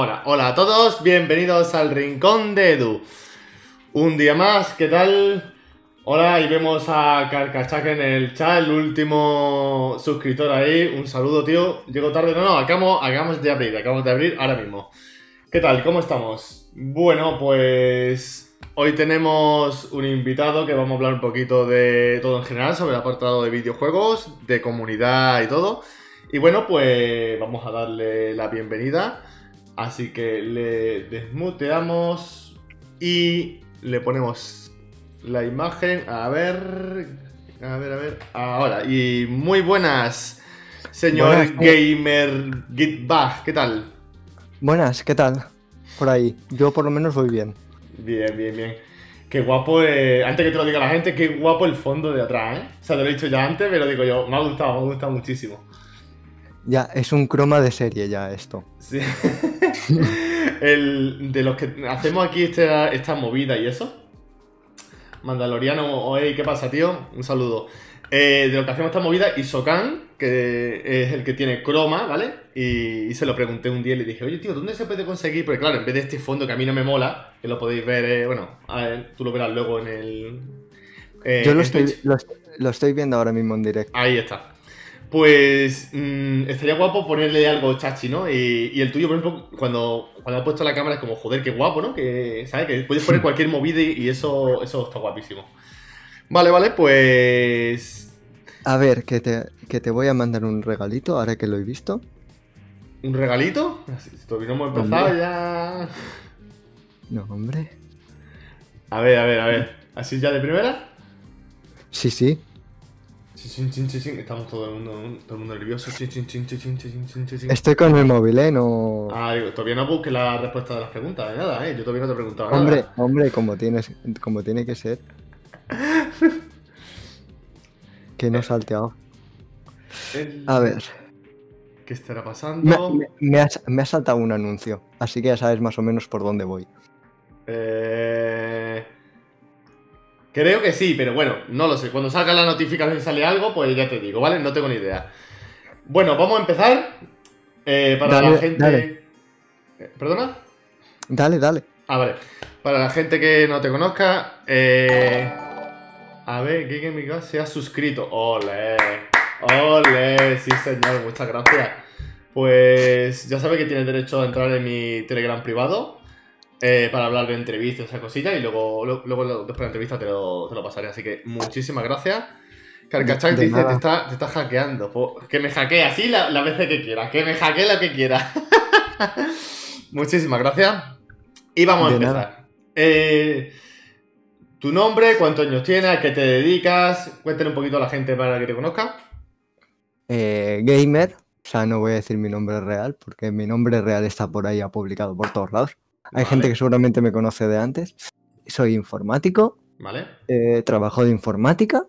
hola a todos, bienvenidos al Rincón de Edu. Un día más, ¿qué tal? Hola, y vemos a Carcachaca en el chat, el último suscriptor ahí. Un saludo, tío. Llego tarde, no, no, acabamos, acabamos de abrir, acabamos de abrir ahora mismo. ¿Qué tal? ¿Cómo estamos? Bueno, pues hoy tenemos un invitado que vamos a hablar un poquito de todo en general, sobre el apartado de videojuegos, de comunidad y todo. Y bueno, pues vamos a darle la bienvenida. Así que le desmuteamos y le ponemos la imagen. A ver. A ver, a ver. Ahora. Y muy buenas, señor Buenas. gamer Gitbag. ¿Qué tal? Buenas, ¿qué tal? Por ahí. Yo por lo menos voy bien. Bien, bien, bien. Qué guapo, eh, antes que te lo diga la gente, qué guapo el fondo de atrás, ¿eh? O sea, te lo he dicho ya antes, pero digo yo, me ha gustado, me ha gustado muchísimo. Ya, es un croma de serie ya esto. Sí. el, de los que hacemos aquí esta, esta movida y eso. Mandaloriano, oye, ¿qué pasa, tío? Un saludo. Eh, de lo que hacemos esta movida, Isokan, que es el que tiene croma, ¿vale? Y, y se lo pregunté un día y le dije, oye, tío, ¿dónde se puede conseguir? Porque claro, en vez de este fondo que a mí no me mola, que lo podéis ver, eh, bueno, a ver, tú lo verás luego en el... eh, Yo lo en estoy, lo estoy viendo ahora mismo en directo. Ahí está. Pues mm, estaría guapo ponerle algo chachi, ¿no? Y, y el tuyo, por ejemplo, cuando, cuando ha puesto la cámara es como, joder, qué guapo, ¿no? Que, ¿sabes? Que puedes poner cualquier movida y, y eso, eso está guapísimo. Vale, vale, pues... A ver, que te, que te voy a mandar un regalito ahora que lo he visto. ¿Un regalito? Así, Todavía no hemos empezado Hombre. ya... No, hombre. A ver, a ver, a ver. ¿Así ya de primera? Sí, sí. Estamos todo el mundo, todo el mundo nervioso. Estoy con el móvil, ¿eh? No... Todavía no busques la respuesta de las preguntas, de nada, ¿eh? Yo todavía no te preguntaba hombre, nada. Hombre, como, tienes, como tiene que ser. que no salteado. A ver. ¿Qué estará pasando? Me, me, ha, saltado un anuncio, así que ya sabes más o menos por dónde voy. Eh... Creo que sí, pero bueno, no lo sé. Cuando salga la notificación y sale algo, pues ya te digo, ¿vale? No tengo ni idea. Bueno, vamos a empezar. Eh, para Dale, la gente. dale. Eh, ¿Perdona? Dale, dale. Ah, vale. Para la gente que no te conozca, eh... a ver, en mi casa se ha suscrito. ¡Ole! ¡Ole! Sí, señor, muchas gracias. Pues ya sabe que tiene derecho a entrar en mi Telegram privado eh, para hablar de entrevistas, esa cosilla, y luego, lo- luego después de la entrevista te lo, te lo pasaré. Así que muchísimas gracias. Carcachak De dice, te está, te está hackeando. Que me hackee así la, la veces que quiera. Que me hackee lo que quiera. muchísimas gracias. Y vamos a empezar. Eh, tu nombre, cuántos años tienes, a qué te dedicas. Cuéntale un poquito a la gente para que te conozca. Eh, gamer, sea, no voy a decir mi nombre real porque mi nombre real está por ahí, ha publicado por todos lados. Hay gente que seguramente me conoce de antes. Soy informático, ¿Vale? eh, trabajo de informática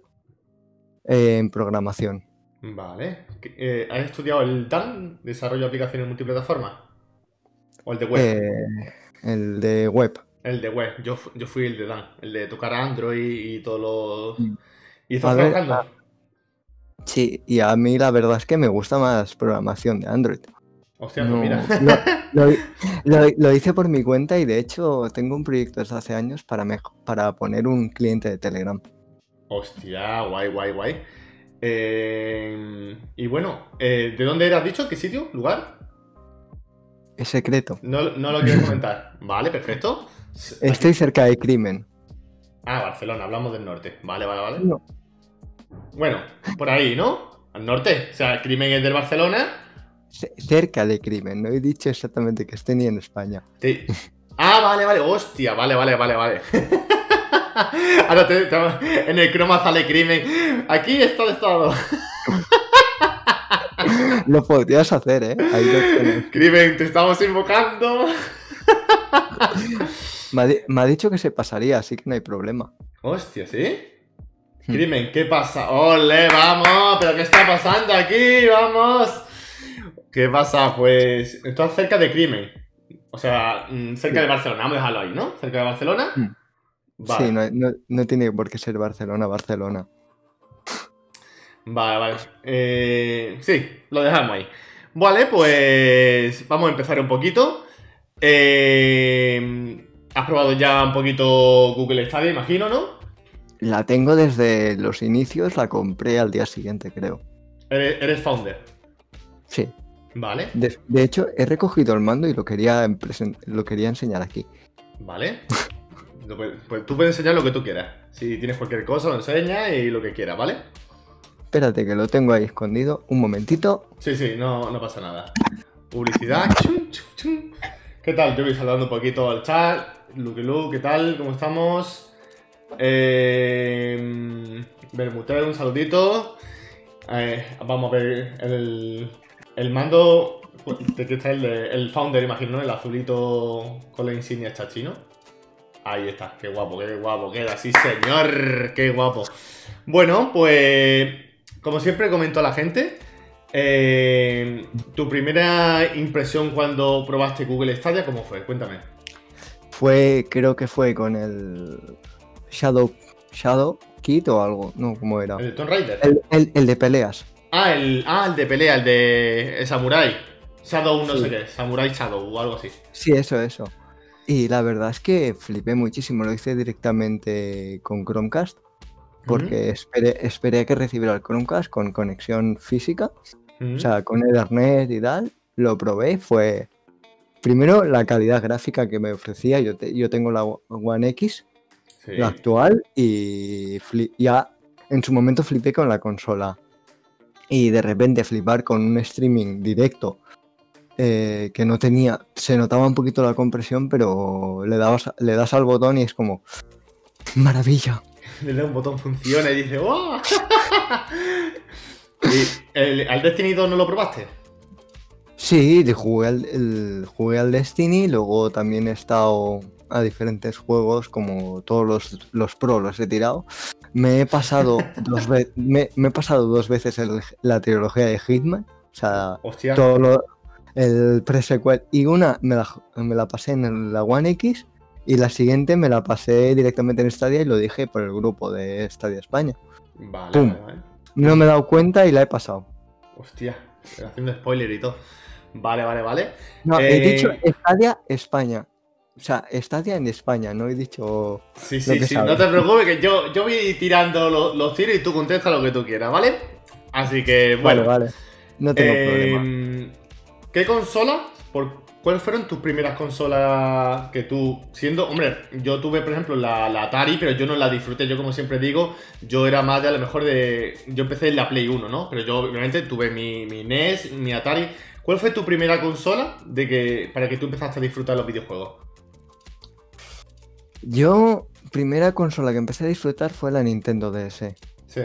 eh, en programación. Vale. ¿Qué- eh, ¿Has estudiado el DAN, Desarrollo de Aplicaciones Multiplataforma? ¿O el de web? El de web. El de web. Yo, yo fui el de DAN, el de tocar Android y todos los... Mm. ¿Y estás A ver, trabajando? Sí, y a mí la verdad es que me gusta más programación de Android. Hostia, pues No, mira. lo, lo- lo- lo hice por mi cuenta y de hecho tengo un proyecto desde hace años para, para poner un cliente de Telegram. Hostia, guay, guay, guay. Eh, y bueno, eh, ¿de dónde has dicho? ¿Qué sitio? ¿Lugar? Es secreto. No, no lo quieres comentar. Vale, perfecto. Estoy cerca de crimen. Ah, Barcelona, hablamos del norte. Vale, vale, vale. No, Bueno, por ahí, ¿no? Al norte. O sea, crimen es del Barcelona. Ce- cerca de crimen. No he dicho exactamente que esté ni en España. Te- Ah, vale, vale. Hostia, vale, vale, vale, vale. Ahora te- te- en el croma sale crimen. Aquí está el estado. Lo podrías hacer, ¿eh? Ahí lo tienes. Crimen, te estamos invocando. me, ha me ha dicho que se pasaría, así que no hay problema. Hostia, ¿sí? Hmm. Crimen, ¿qué pasa? ¡Ole, vamos! ¿Pero qué está pasando aquí? ¡Vamos! ¿Qué pasa? Pues estás cerca de Crimen. O sea, mm, cerca Sí. de Barcelona. Vamos a dejarlo ahí, ¿no? Cerca de Barcelona. Hmm. Vale, Sí, no, no- no tiene por qué ser Barcelona, Barcelona. vale, vale. Eh, sí, lo dejamos ahí. Vale, pues vamos a empezar un poquito. Eh, has probado ya un poquito Google Stadia, imagino, ¿no? La tengo desde los inicios, la compré al día siguiente, creo. Eres, eres founder. Sí. Vale, De, de hecho, he recogido el mando y lo quería, lo quería enseñar aquí. vale. Pues tú puedes enseñar lo que tú quieras. Si tienes cualquier cosa, lo enseñas y lo que quieras, ¿vale? Espérate, que lo tengo ahí escondido. Un momentito. Sí, sí, no, no pasa nada. Publicidad. ¿Qué tal? Yo voy saludando un poquito al chat. Luke Lu, ¿qué tal? ¿Cómo estamos? Eh, Bermuteo, un saludito. Eh, vamos a ver el, el mando. ¿De qué está el, de- el founder, imagino, ¿no? El azulito con la insignia chachino. Ahí está, qué guapo, qué guapo queda, sí señor, qué guapo. Bueno, pues como siempre comento a la gente, eh, tu primera impresión cuando probaste Google Stadia, ¿cómo fue? Cuéntame. Fue, creo que fue con el Shadow, Shadow Kit o algo. No, ¿cómo era? ¿El de Tomb Raider? El, el- el de peleas. Ah, el, ah, el de pelea, el de el Samurai. Shadow no Sí. sé qué, Samurai Shadow o algo así. Sí, eso, eso. Y la verdad es que flipé muchísimo. Lo hice directamente con Chromecast. Porque esperé, esperé a que recibiera el Chromecast con conexión física. O sea, con Ethernet y tal. Lo probé fue. Primero, la calidad gráfica que me ofrecía. Yo, te- yo tengo la One X, Sí. la actual, y ya en su momento flipé con la consola. Y de repente flipar con un streaming directo eh, que no tenía. Se notaba un poquito la compresión, pero le, dabas, le das al botón y es como. ¡Maravilla! Le da un botón, funciona y dice ¡Wow! ¿Y el, al Destiny 2 no lo probaste? Sí, jugué al, el- jugué al Destiny, luego también he estado a diferentes juegos, como todos los, los pro los he tirado. Me he pasado dos, ve- me, me he pasado dos veces el- la trilogía de Hitman, o sea, Hostia. todo lo- el pre-sequel, y una me la, me la pasé en la One X, y la siguiente me la pasé directamente en Stadia y lo dije por el grupo de Stadia España. Vale, Pum. vale, vale. No me he dado cuenta y la he pasado. Hostia, haciendo spoiler y todo. Vale, vale, vale. No, Eh, he dicho Stadia España. O sea, Stadia en España, no he dicho. Sí, sí, sí, sabes. no te preocupes, que yo, yo voy tirando lo- los tiros y tú contestas lo que tú quieras, ¿vale? Así que, bueno. Vale, vale. No tengo eh, problema. ¿Qué consola? Por, ¿Cuáles fueron tus primeras consolas que tú, siendo, hombre, yo tuve, por ejemplo, la, la Atari, pero yo no la disfruté, yo como siempre digo, yo era más de a lo mejor de, yo empecé en la Play 1, ¿no? Pero yo obviamente tuve mi, mi NES, mi Atari. ¿Cuál fue tu primera consola de que, para que tú empezaste a disfrutar los videojuegos? Yo, primera consola que empecé a disfrutar fue la Nintendo DS. Sí.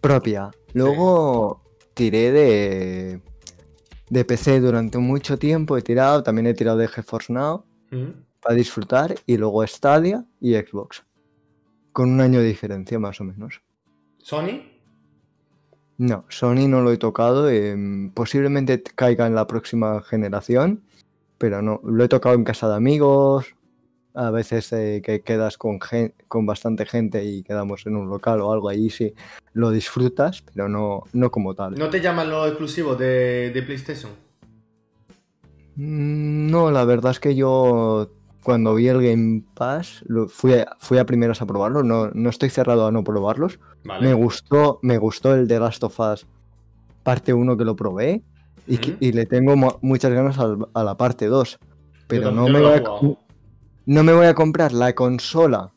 Propia. Luego tiré de. de PC durante mucho tiempo he tirado, también he tirado de GeForce Now ¿Mm? para disfrutar y luego Stadia y Xbox. Con un año de diferencia más o menos. ¿Sony? No, Sony no lo he tocado, em, posiblemente caiga en la próxima generación, pero no, lo he tocado en casa de amigos, a veces eh, que quedas con, con bastante gente y quedamos en un local o algo ahí sí lo disfrutas, pero no, no como tal. ¿No te llaman los exclusivos de, de PlayStation? Mm, No, la verdad es que yo cuando vi el Game Pass lo- fui, a, fui a primeras a probarlo, no, no estoy cerrado a no probarlos. Vale. Me gustó, me gustó el de Last of Us parte 1 que lo probé y, y le tengo mu- muchas ganas al- a la parte 2. Pero no me, lo he a. no me voy a comprar la consola,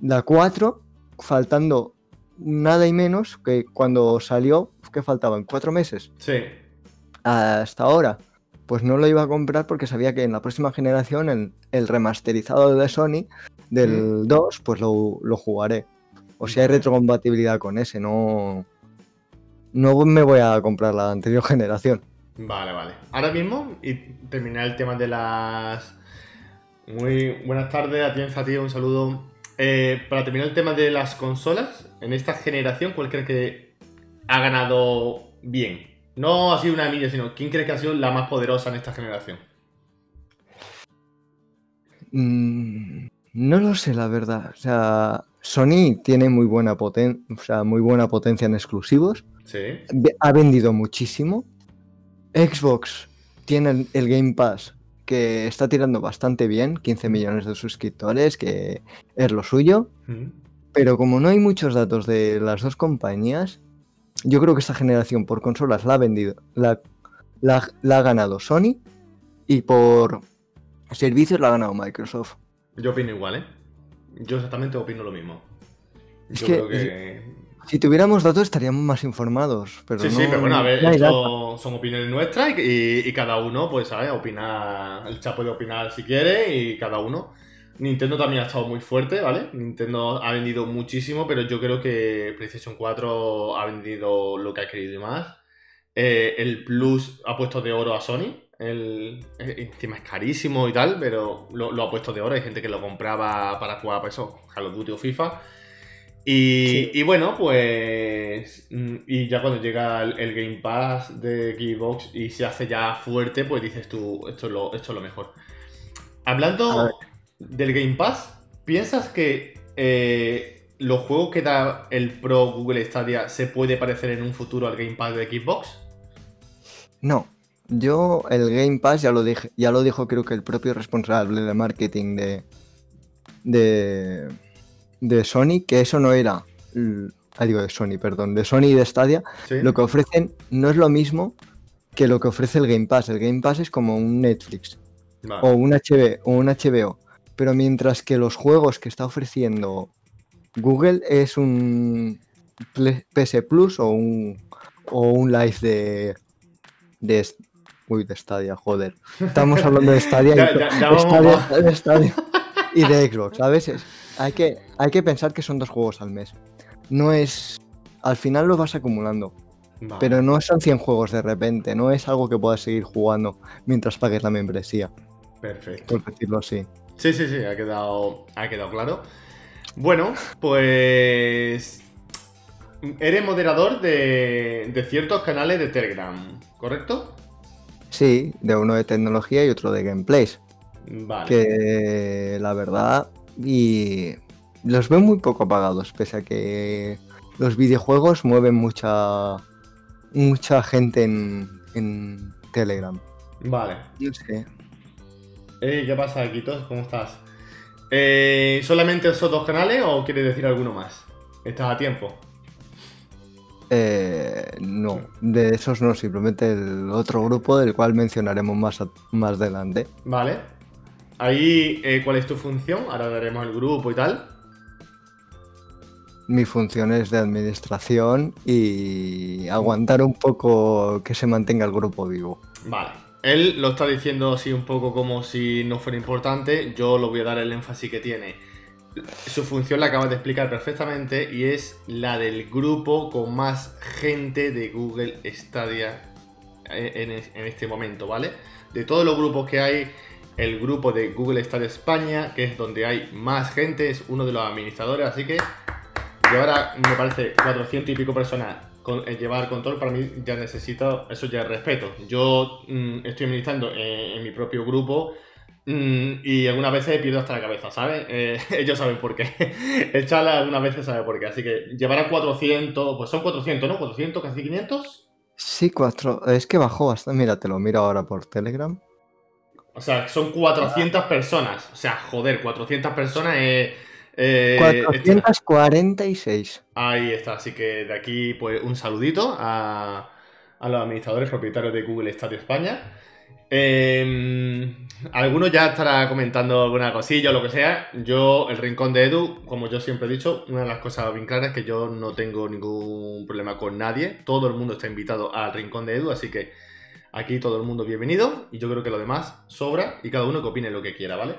la 4, faltando nada y menos que cuando salió, que faltaban cuatro meses Sí. hasta ahora, pues no lo iba a comprar porque sabía que en la próxima generación el, el remasterizado de Sony del 2, pues lo, lo jugaré. O si hay retrocompatibilidad con ese, no, no me voy a comprar la anterior generación. Vale, vale. Ahora mismo, y terminar el tema de las. Muy buenas tardes, a ti, un saludo. Eh, para terminar el tema de las consolas, en esta generación, ¿cuál crees que ha ganado bien? No ha sido una Nvidia, sino ¿quién crees que ha sido la más poderosa en esta generación? Mm, no lo sé, la verdad. O sea, Sony tiene muy buena, poten- o sea, muy buena potencia en exclusivos. Sí. Ha vendido muchísimo. Xbox tiene el Game Pass que está tirando bastante bien, 15 millones de suscriptores, que es lo suyo. Mm. Pero como no hay muchos datos de las dos compañías, yo creo que esta generación por consolas la ha vendido, la, la- la ha ganado Sony y por servicios la ha ganado Microsoft. Yo opino igual, ¿eh? Yo exactamente opino lo mismo. Es Yo que- creo que. Si tuviéramos datos estaríamos más informados. Pero Sí, no, sí, pero bueno, a ver, no esto son opiniones nuestras y, y- y cada uno, pues, ¿sabes? Opina, el chat puede opinar si quiere y cada uno. Nintendo también ha estado muy fuerte, ¿vale? Nintendo ha vendido muchísimo, pero yo creo que PlayStation 4 ha vendido lo que ha querido y más. Eh, el Plus ha puesto de oro a Sony. El, eh, encima es carísimo y tal, pero lo, lo ha puesto de oro. Hay gente que lo compraba para jugar, pues eso, Call of Duty o FIFA. Y, Sí. y bueno, pues. mm, Y ya cuando llega el, el Game Pass de Xbox y se hace ya fuerte, pues dices tú, esto es lo, esto es lo mejor. Hablando del Game Pass, ¿piensas que eh, los juegos que da el Pro Google Stadia se puede parecer en un futuro al Game Pass de Xbox? No, yo el Game Pass ya lo dije, ya lo dijo creo que el propio responsable de marketing de de, de Sony, que eso no era, l- ah, digo de Sony, perdón, de Sony y de Stadia, Sí. lo que ofrecen no es lo mismo que lo que ofrece el Game Pass. El Game Pass es como un Netflix Vale. o un HB o un HBO, pero mientras que los juegos que está ofreciendo Google es un PS Plus o un o un Live de de uy, de Stadia, joder. Estamos hablando de Stadia y, ya- ya vamos Stadia- mal. de Stadia y de Xbox. A veces hay que hay que pensar que son dos juegos al mes. No es al final lo vas acumulando, Vale. pero no son 100 juegos de repente, no es algo que puedas seguir jugando mientras pagues la membresía, Perfecto. por decirlo así. Sí, sí, sí, ha quedado, ha quedado claro. Bueno, pues. Eres moderador de, de ciertos canales de Telegram, ¿correcto? Sí, de uno de tecnología y otro de gameplays. Vale. Que la verdad, y los veo muy poco apagados, pese a que los videojuegos mueven mucha mucha gente en, en Telegram. Vale. No sé. Ey, ¿Qué pasa, Quitos? ¿Cómo estás? Eh, ¿Solamente esos dos canales o quieres decir alguno más? ¿Estás a tiempo? Eh, no, de esos no, simplemente el otro grupo del cual mencionaremos más, a- más adelante. Vale. Ahí, eh, ¿cuál es tu función? Ahora daremos el grupo y tal. Mi función es de administración y aguantar un poco que se mantenga el grupo vivo. Vale. Él lo está diciendo así un poco como si no fuera importante. Yo lo voy a dar el énfasis que tiene. Su función la acabas de explicar perfectamente y es la del grupo con más gente de Google Stadia en, en este momento, ¿vale? De todos los grupos que hay, el grupo de Google Star España, que es donde hay más gente, es uno de los administradores, así que llevar me parece, 400 y pico personas con, eh, llevar control, para mí ya necesito, eso ya es respeto. Yo mm, estoy administrando en, mi propio grupo mm, y algunas veces pierdo hasta la cabeza, ¿sabes? Eh, ellos saben por qué. El chala algunas veces sabe por qué, así que llevar a 400, pues son 400, ¿no? 400, casi 500. Sí, cuatro. Es que bajó bastante. Mira, te lo miro ahora por Telegram. O sea, son 400 personas. O sea, joder, 400 personas es... Eh, 446. Eh, ahí está, así que de aquí pues un saludito a, a los administradores propietarios de Google Stadio España. Eh, algunos ya estará comentando alguna cosilla o lo que sea. Yo, el rincón de Edu, como yo siempre he dicho, una de las cosas bien claras es que yo no tengo ningún problema con nadie. Todo el mundo está invitado al rincón de Edu, así que Aquí todo el mundo bienvenido y yo creo que lo demás sobra y cada uno que opine lo que quiera, ¿vale?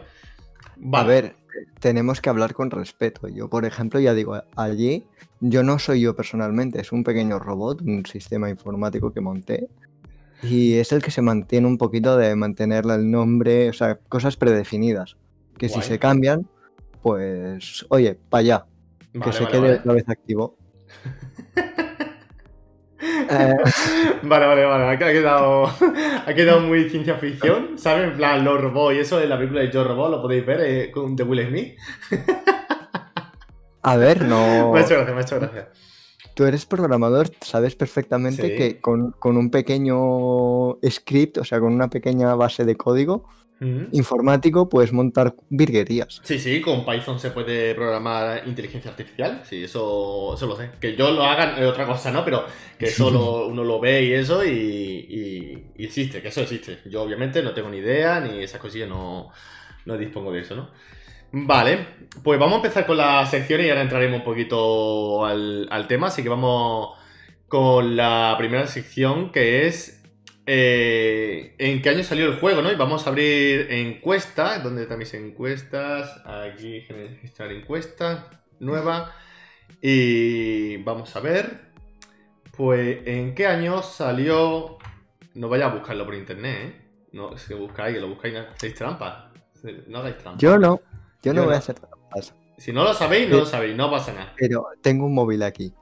A ver, tenemos que hablar con respeto. Yo, por ejemplo, ya digo, allí yo no soy yo personalmente, es un pequeño robot, un sistema informático que monté y es el que se mantiene un poquito de mantenerle el nombre, o sea, cosas predefinidas. Que si se cambian, pues, oye, para allá, que se quede otra vez activo. Eh, vale, vale, vale. Ha quedado, ha quedado muy ciencia ficción, ¿sabes? En plan, los robots y eso en la película de Joe Robot, lo podéis ver eh, con de Will Smith. A ver, no. Me ha hecho gracia, me ha hecho gracia. Tú eres programador, sabes perfectamente que con, con, un pequeño script, o sea, con una pequeña base de código, informático puedes montar virguerías. Sí, sí, con Python se puede programar inteligencia artificial, sí, eso, eso lo sé. Que yo lo haga es otra cosa, ¿no? Pero que eso uno lo ve y eso y, existe, que eso existe. Yo obviamente no tengo ni idea, ni esas cosillas, no, no dispongo de eso, ¿no? Vale, pues vamos a empezar con la sección y ahora entraremos un poquito al, al tema, así que vamos con la primera sección que es eh, en qué año salió el juego, ¿no? Y vamos a abrir encuesta, donde también encuestas, aquí registrar encuesta nueva. Y vamos a ver, pues, ¿en qué año salió? No vaya a buscarlo por internet, ¿eh? No, si buscáis, que lo buscáis, no hacéis trampas. No hagáis trampas. Yo no, yo no voy a hacer trampas. Si no lo sabéis, no lo sabéis, no pasa nada. Pero tengo un móvil aquí.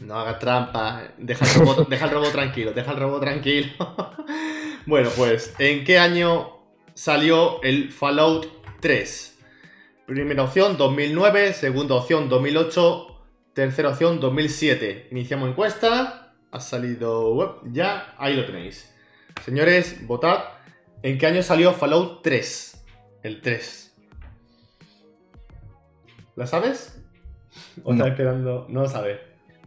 No hagas trampa. Deja el robot, deja el robot tranquilo, deja el robot tranquilo. bueno, pues, ¿en qué año salió el Fallout 3? Primera opción, 2009. Segunda opción, 2008. Tercera opción, 2007. Iniciamos encuesta. Ha salido web. Ya, ahí lo tenéis. Señores, votad. ¿En qué año salió Fallout 3? El 3. ¿La sabes? ¿O no. esperando? No lo sabes.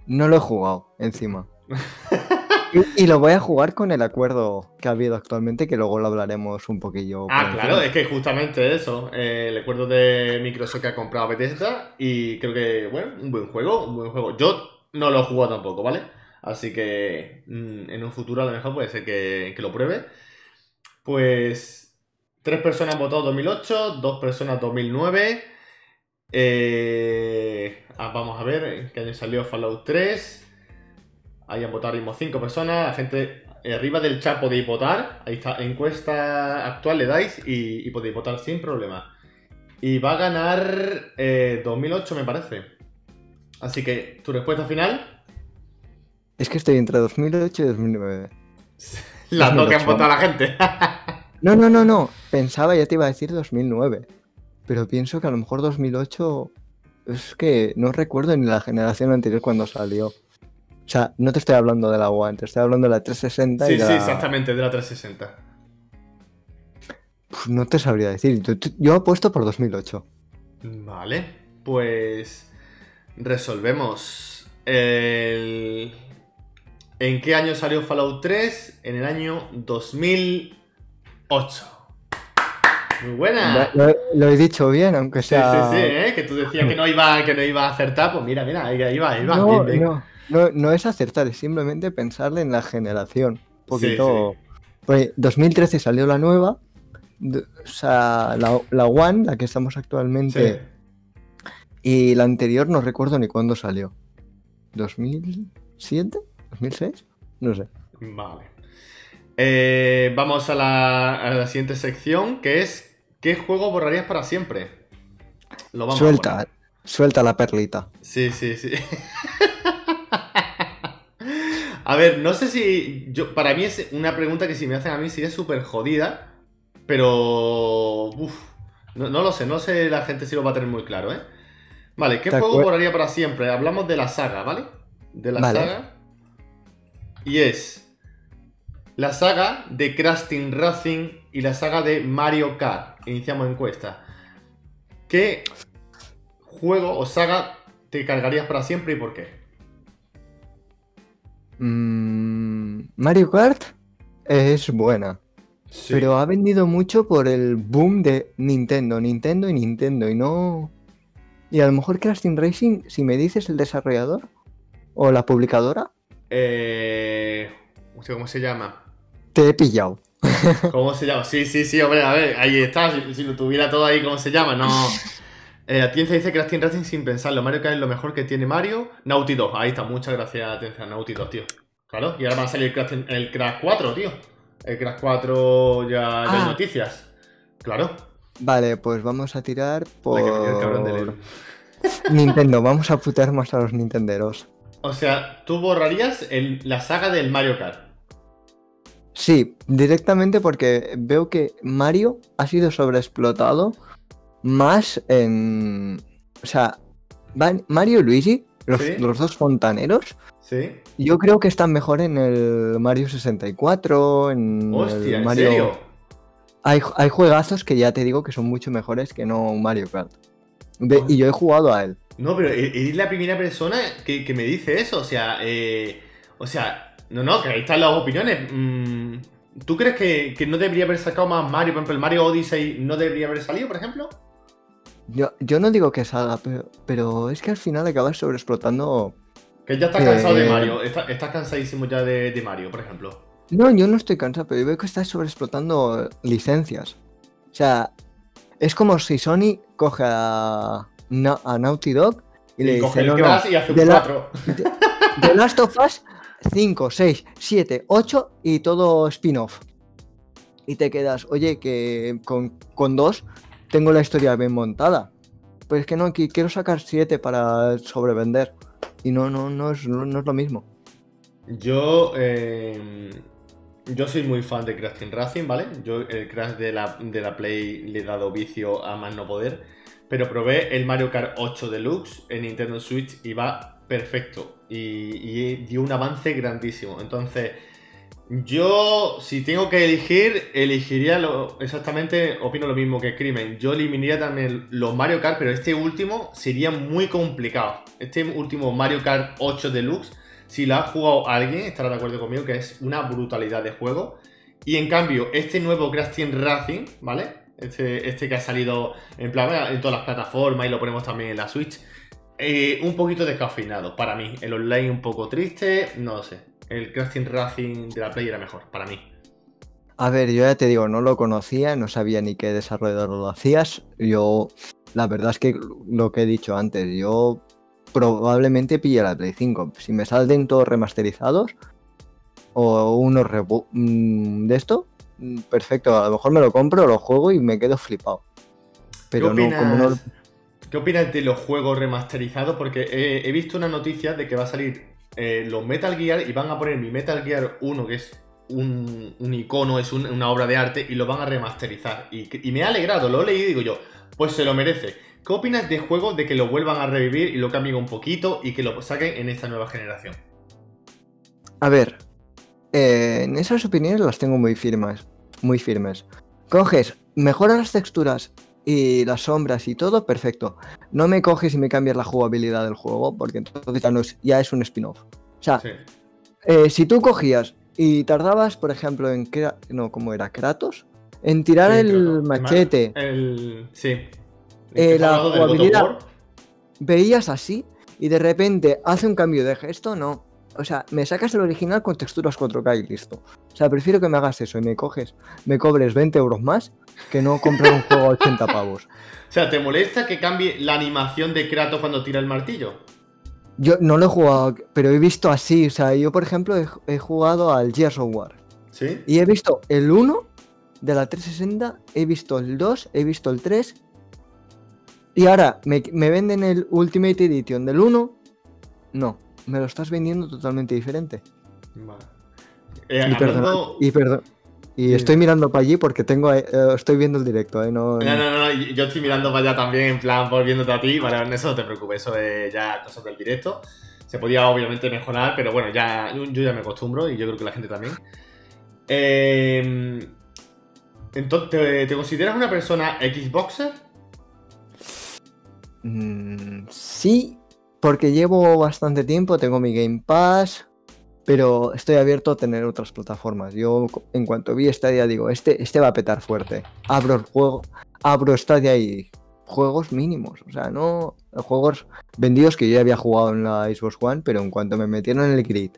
No lo he jugado, encima. y, lo voy a jugar con el acuerdo que ha habido actualmente, que luego lo hablaremos un poquillo. Ah, claro, es que justamente eso. Eh, el acuerdo de Microsoft que ha comprado Bethesda y creo que, bueno, un buen juego, un buen juego. Yo no lo he jugado tampoco, ¿vale? Así que mm, en un futuro a lo mejor puede ser que, que lo pruebe. Pues tres personas han votado 2008, dos personas 2009. Eh, Ah, vamos a ver en qué año salió Fallout 3. Ahí han votado mismo 5 personas. La gente eh, arriba del chat podéis votar. Ahí está, encuesta actual le dais y, podéis votar sin problema. Y va a ganar 2008, eh, me parece. Así que, ¿tu respuesta final? Es que estoy entre 2008 y 2009. Las dos que han votado la gente. no, no, no, no. Pensaba, ya te iba a decir 2009. Pero pienso que a lo mejor 2008 es que no recuerdo ni la generación anterior cuando salió. O sea, no te estoy hablando de la One, te estoy hablando de la 360. Sí, sí, exactamente, de la 360. no te sabría decir. Yo, apuesto por 2008. Vale, pues resolvemos. El... ¿En qué año salió Fallout 3? En el año 2008. Muy buena. Lo, he dicho bien, aunque sea. Sí, sí, sí, ¿eh? que tú decías que no, iba, que no iba a acertar. Pues mira, mira, ahí va, ahí va. No, No, no, es acertar, es simplemente pensarle en la generación. Un poquito. Pues 2013 salió la nueva. O sea, la, la One, la que estamos actualmente. Y la anterior no recuerdo ni cuándo salió. ¿2007? ¿2006? No sé. Vale. Eh, vamos a la, a la siguiente sección, que es ¿qué juego borrarías para siempre? Lo vamos a Suelta, poner. suelta la perlita. Sí, sí, sí. A ver, no sé si. Yo, para mí es una pregunta que si me hacen a mí sería súper jodida. Pero. Uf, no, no lo sé, no sé la gente si lo va a tener muy claro, ¿eh? Vale, ¿qué juego borraría para siempre? Hablamos de la saga, ¿vale? De la Vale. saga. Y es. La saga de Crash Team Racing y la saga de Mario Kart. Iniciamos encuesta. ¿Qué juego o saga te cargarías para siempre y por qué? Mm, Mario Kart es buena, Sí. pero ha vendido mucho por el boom de Nintendo, Nintendo y Nintendo, y no... Y a lo mejor Crash Team Racing, si me dices el desarrollador o la publicadora, Eh, ¿Cómo se llama? Te he pillado. ¿Cómo se llama? Sí, sí, sí, hombre, a ver, ahí está. Si, si lo tuviera todo ahí, ¿cómo se llama? No. Eh, Atienza dice que Team Racing sin pensarlo. Mario Kart es lo mejor que tiene Mario. Naughty Dog, ahí está. Muchas gracias, Atienza, Naughty Dog, tío. Claro, y ahora va a salir el Crash, el Crash 4, tío. El Crash 4 ya, ya hay Ah. noticias. Claro. Vale, pues vamos a tirar el por Lelo. Nintendo, vamos a putear más a los nintenderos. O sea, tú borrarías el- la saga del Mario Kart. Sí, directamente porque veo que Mario ha sido sobreexplotado más en... O sea, Mario y Luigi, los, Sí. los dos fontaneros, ¿Sí? yo creo que están mejor en el Mario 64, en Hostia, el ¿en Mario... serio? Hay, hay juegazos que ya te digo que son mucho mejores que no Mario Kart. De- Oh. Y yo he jugado a él. No, pero e- eres la primera persona que, que me dice eso. O sea, eh, o sea, no, no, que ahí están las opiniones. Mm, ¿Tú crees que, que no debería haber sacado más Mario? Por ejemplo, el Mario Odyssey no debería haber salido, por ejemplo. Yo, yo no digo que salga, pero, pero es que al final acabas sobreexplotando Que ya estás cansado de. Mario. Está- estás cansadísimo ya de, de Mario, por ejemplo. No, yo no estoy cansado, pero yo veo que estás sobreexplotando licencias. O sea, es como si Sony coge a, Na- a Naughty Dog y, le Y dice, coge el no, y hace un de la- 4. The Last of Us 5, 6, 7, 8 y todo spin-off. Y te quedas, oye, que con, con dos tengo la historia bien montada. Pues es que no, quiero sacar 7 para sobrevender. Y no, no, no es, no, es lo mismo. Yo, eh, yo soy muy fan de Crash Team Racing, ¿vale? Yo el Crash de la, de la Play le he dado vicio a más no poder. Pero probé el Mario Kart 8 Deluxe en Nintendo Switch y va perfecto. Y, dio un avance grandísimo. Entonces, yo, si tengo que elegir, elegiría lo, exactamente, opino lo mismo que Crimen. Yo eliminaría también los Mario Kart, pero este último sería muy complicado. Este último Mario Kart 8 Deluxe, si lo ha jugado alguien, estará de acuerdo conmigo que es una brutalidad de juego. Y en cambio, este nuevo Crash Team Racing, ¿vale? Este, este que ha salido en plan en todas las plataformas y lo ponemos también en la Switch. Eh, un poquito descafeinado para mí. El online un poco triste, no lo sé. El Team Racing de la Play era mejor, para mí. A ver, yo ya te digo, no lo conocía, no sabía ni qué desarrollador lo hacías. Yo, la verdad es que lo que he dicho antes, yo probablemente pille la Play 5. Si me salen todos remasterizados o unos mm, de esto, mm, perfecto. A lo mejor me lo compro, lo juego y me quedo flipado. Pero ¿Qué, no, como no. ¿Qué opinas de los juegos remasterizados? Porque he, visto una noticia de que va a salir eh, los Metal Gear y van a poner mi Metal Gear 1, que es un, icono, es un- una obra de arte, y lo van a remasterizar. Y me ha alegrado, lo he leído y digo yo, pues se lo merece. ¿Qué opinas de juegos de que lo vuelvan a revivir y lo cambien un poquito y que lo saquen en esta nueva generación? A ver, eh, en esas opiniones las tengo muy firmes, muy firmes. Coges, mejoras las texturas y las sombras y todo, perfecto. No me coges y me cambias la jugabilidad del juego, porque entonces ya, no es, ya es un spin-off. O sea, Sí. eh, si tú cogías y tardabas, por ejemplo, en... No, ¿cómo era? ¿Kratos? En tirar Sí, el machete, El. Sí. Eh, ¿Estás la jugabilidad- veías así y de repente hace un cambio de gesto, no. O sea, me sacas el original con texturas 4K y listo. O sea, prefiero que me hagas eso y me coges, me cobres 20 euros más que no comprar un juego a 80 pavos. O sea, ¿te molesta que cambie la animación de Kratos cuando tira el martillo? Yo no lo he jugado, pero he visto así. O sea, yo, por ejemplo, he, he jugado al Gears of War. ¿Sí? Y he visto el 1 de la 360, he visto el 2, he visto el 3. Y ahora me, me venden el Ultimate Edition del 1. No, me lo estás vendiendo totalmente diferente. Vale. Eh, Y hablando- perdón. Y, perdón, y Sí. estoy mirando para allí porque tengo, eh, eh, estoy viendo el directo, ¿eh? No, No, no, no, yo estoy mirando para allá también, en plan, por viéndote a ti, vale, eso no te preocupes, eso es ya cosas del directo. Se podía obviamente mejorar, pero bueno, ya yo yo ya me acostumbro y yo creo que la gente también. Eh, entonces, ¿te, te consideras una persona Xboxer? Mm, sí, porque llevo bastante tiempo, tengo mi Game Pass, pero estoy abierto a tener otras plataformas. Yo, en cuanto vi Stadia, digo, este, este va a petar fuerte. Abro el juego, abro Stadia y juegos mínimos, o sea, no juegos vendidos que yo ya había jugado en la Xbox One, pero en cuanto me metieron en el grid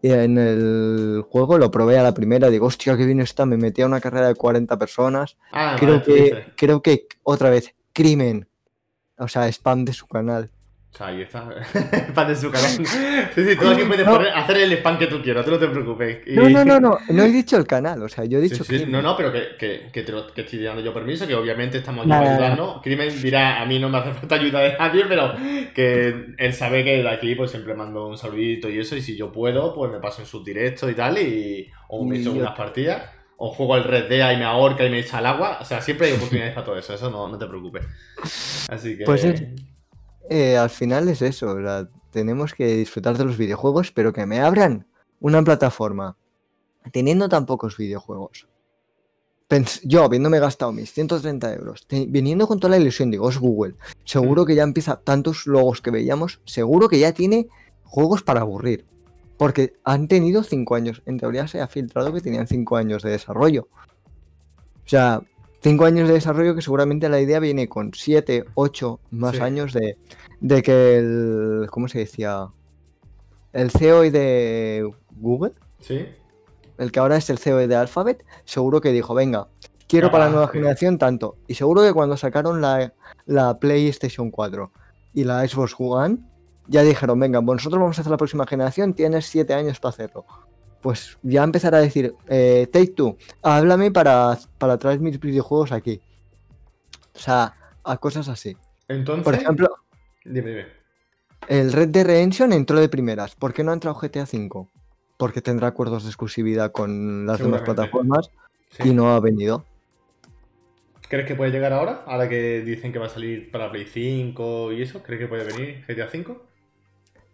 en el juego lo probé a la primera, digo, hostia, qué bien está, me metí a una carrera de 40 personas. Ah, creo vale, que creo que otra vez crimen. O sea spam de su canal O sea, ahí está. Spam de su canal. Sí, sí, tú aquí puedes No. poner- hacer el spam que tú quieras, tú no te preocupes. Y- no no no no no he dicho el canal o sea yo he Sí, dicho sí, crimen no, no, pero que, que, que, te lo- que estoy dando yo permiso, que obviamente estamos aquí para ayudarnos. Crimen dirá, a mí no me hace falta ayuda de nadie, pero que él sabe que de aquí pues siempre mando un saludito y eso, y si yo puedo, pues me paso en sus directos y tal, y o me echo unas partidas, o juego al Red Dead y me ahorca y me echa al agua, o sea, siempre hay oportunidades para todo eso, eso no, no te preocupes. Así que... Pues es- Eh, al final es eso tenemos que disfrutar de los videojuegos pero que me abran una plataforma teniendo tan pocos videojuegos. Pens- yo habiéndome gastado mis 130 euros viniendo con toda la ilusión digo es Google seguro que ya empieza tantos logos que veíamos seguro que ya tiene juegos para aburrir porque han tenido 5 años en teoría se ha filtrado que tenían 5 años de desarrollo. O sea 5 años de desarrollo que seguramente la idea viene con 7, 8 más Sí. años de, de que el ¿cómo se decía? el CEO de Google ¿Sí? el que ahora es el CEO de Alphabet, seguro que dijo, venga, quiero para la Ah, nueva sí. generación tanto. Y seguro que cuando sacaron la, la PlayStation 4 y la Xbox One, ya dijeron, venga, nosotros vamos a hacer la próxima generación, tienes 7 años para hacerlo. Pues ya empezar a decir, eh, Take Two, háblame para, para traer mis videojuegos aquí. O sea, a cosas así. Entonces... Por ejemplo, Dime, dime. el Red Dead Redemption entró de primeras. ¿Por qué no ha entrado GTA V? Porque tendrá acuerdos de exclusividad con las demás plataformas Sí. y no ha venido. ¿Crees que puede llegar ahora? Ahora que dicen que va a salir para Play 5 y eso, ¿crees que puede venir GTA 5?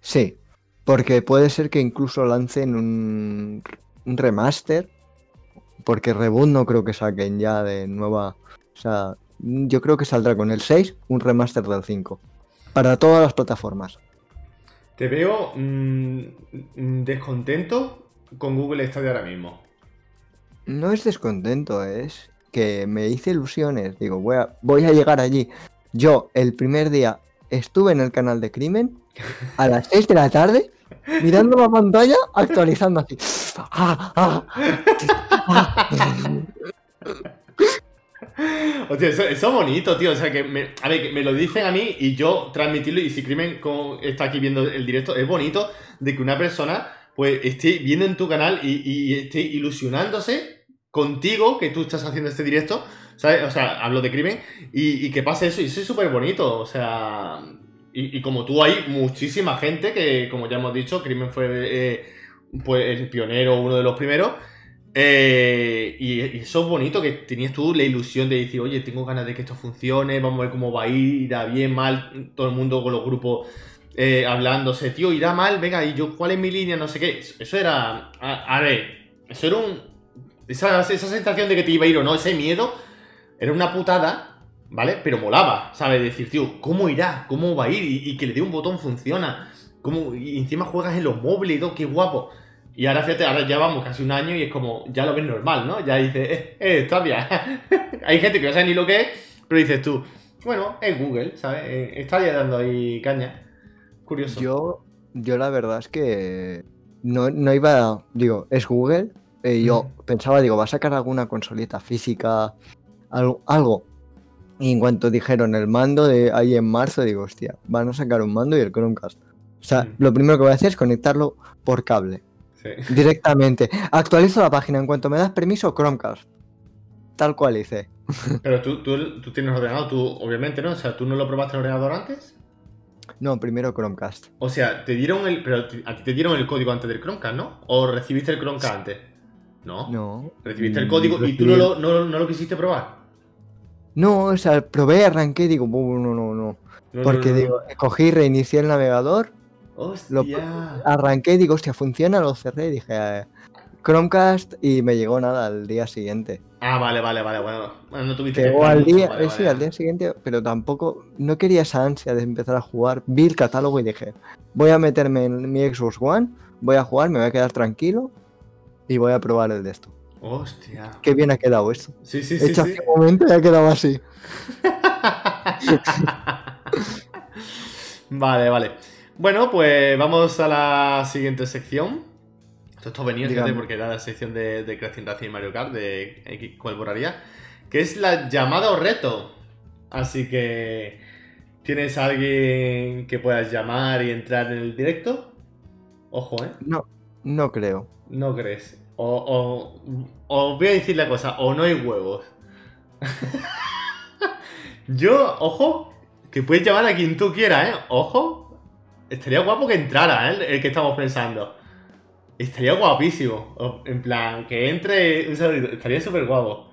Sí, porque puede ser que incluso lancen un, un remaster, porque Reboot no creo que saquen ya de nueva... O sea, yo creo que saldrá con el 6 un remaster del 5. Para todas las plataformas. Te veo mm, descontento con Google Stadia ahora mismo. No es descontento, es que me hice ilusiones. Digo, voy a, voy a llegar allí. Yo el primer día estuve en el canal de Crimen a las 6 de la tarde mirando la pantalla actualizando así. Ah, ah, ah. Hostia, eso, eso es bonito, tío. O sea, que me, a ver, que me lo dicen a mí y yo transmitirlo. Y si Crimen con- está aquí viendo el directo, es bonito de que una persona pues esté viendo en tu canal y, y esté ilusionándose contigo que tú estás haciendo este directo. ¿Sabes? O sea, hablo de Crimen y, y que pase eso. Y eso es súper bonito. O sea, y, como tú, hay muchísima gente que, como ya hemos dicho, Crimen fue eh, pues, el pionero, uno de los primeros. Eh, y, eso es bonito, que tenías tú la ilusión de decir, oye, tengo ganas de que esto funcione, vamos a ver cómo va a ir, irá bien, mal, todo el mundo con los grupos eh, hablándose, tío, irá mal, venga, y yo, ¿cuál es mi línea? No sé qué. Eso era, a, a ver, eso era un... Esa, esa sensación de que te iba a ir o no, ese miedo, era una putada, ¿vale? Pero molaba, ¿sabes? Decir, tío, ¿cómo irá? ¿Cómo va a ir? Y, y que le dé un botón funciona. ¿Cómo? Y encima juegas en los móviles y todo, qué guapo. Y ahora fíjate, ahora ya vamos casi un año y es como, ya lo ves normal, ¿no? Ya dices, eh, eh, está bien. Hay gente que no sabe ni lo que es, pero dices tú, bueno, es Google, ¿sabes? Eh, Está ya dando ahí caña. Curioso. Yo, yo la verdad es que no, no iba, digo, es Google. eh, yo Mm. pensaba, digo, va a sacar alguna consolita física, algo, algo. Y en cuanto dijeron el mando de ahí en marzo, digo, hostia, van a sacar un mando y el Chromecast. O sea, Mm. lo primero que voy a hacer es conectarlo por cable. Sí. Directamente. Actualizo la página en cuanto me das permiso, Chromecast. Tal cual hice. Pero tú, tú, tú tienes ordenador, tú, obviamente, ¿no? O sea, ¿tú no lo probaste el ordenador antes? No, primero Chromecast. O sea, te dieron el. Pero a ti te dieron el código antes del Chromecast, ¿no? ¿O recibiste el Chromecast antes? No. No. Recibiste el Mm, código y tú no lo, no, no lo quisiste probar. No, o sea, probé, arranqué y digo, "Bu, no, no, no. No, Porque no, no. digo, cogí, reinicié el navegador, lo- Hostia. arranqué y digo, hostia, funciona, lo cerré y dije, eh, Chromecast y me llegó nada al día siguiente. Ah, vale, vale, vale. Bueno, bueno no tuviste Llegó al mucho, día, vale, eh, vale, sí, al día siguiente, pero tampoco, no quería esa ansia de empezar a jugar. Vi el catálogo y dije, voy a meterme en mi Xbox One, voy a jugar, me voy a quedar tranquilo y voy a probar el de esto. Hostia. Qué bien ha quedado esto. Sí, sí, sí. hecho sí. hace un momento y ha quedado así. vale, vale. Bueno, pues vamos a la siguiente sección. Esto venido, fíjate, porque era la sección de, de Crash Racing y Mario Kart, de cuál borraría, que es la llamada o reto. Así que, ¿tienes a alguien que puedas llamar y entrar en el directo? Ojo, ¿eh? No, no creo. No crees. O, o, o voy a decir la cosa, o no hay huevos. Yo, ojo, que puedes llamar a quien tú quieras, ¿eh? Ojo. Estaría guapo que entrara, ¿eh? El que estamos pensando. Estaría guapísimo. En plan, que entre un saludito. Estaría súper guapo.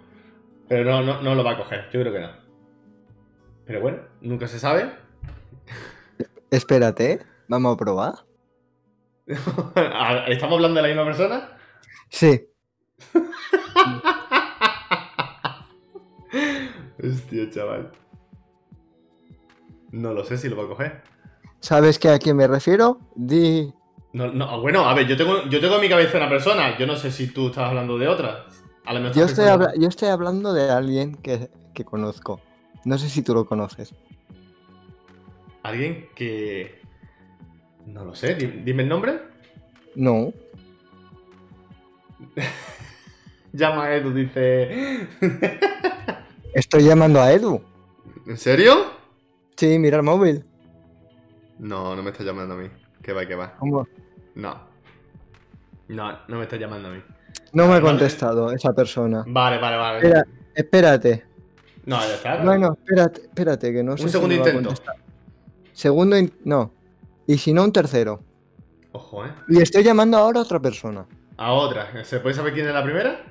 Pero no, no, no lo va a coger. Yo creo que no. Pero bueno, nunca se sabe. Espérate, ¿eh? vamos a probar. ¿Estamos hablando de la misma persona? Sí, Hostia, chaval. No lo sé si lo va a coger. ¿sabes que a quién me refiero? Di. No, no, bueno, a ver, yo tengo, yo tengo en mi cabeza una persona. Yo no sé si tú estás hablando de otra. A lo mejor Yo estoy, habla- yo estoy hablando de alguien que, que conozco. No sé si tú lo conoces. Alguien que. No lo sé, di- dime el nombre. No. Llama a Edu, dice. Estoy llamando a Edu. ¿En serio? Sí, mira el móvil. No, no me está llamando a mí. Que va, que va. ¿Cómo? No. No, no me está llamando a mí. No me ha Vale. contestado esa persona. Vale, vale, vale. Espera, espérate. No, ya está. Bueno, espérate, espérate, que no sé Un si segundo intento. Segundo in- no. Y si no, un tercero. Ojo, eh. Y estoy llamando ahora a otra persona. A otra. ¿Se puede saber quién es la primera?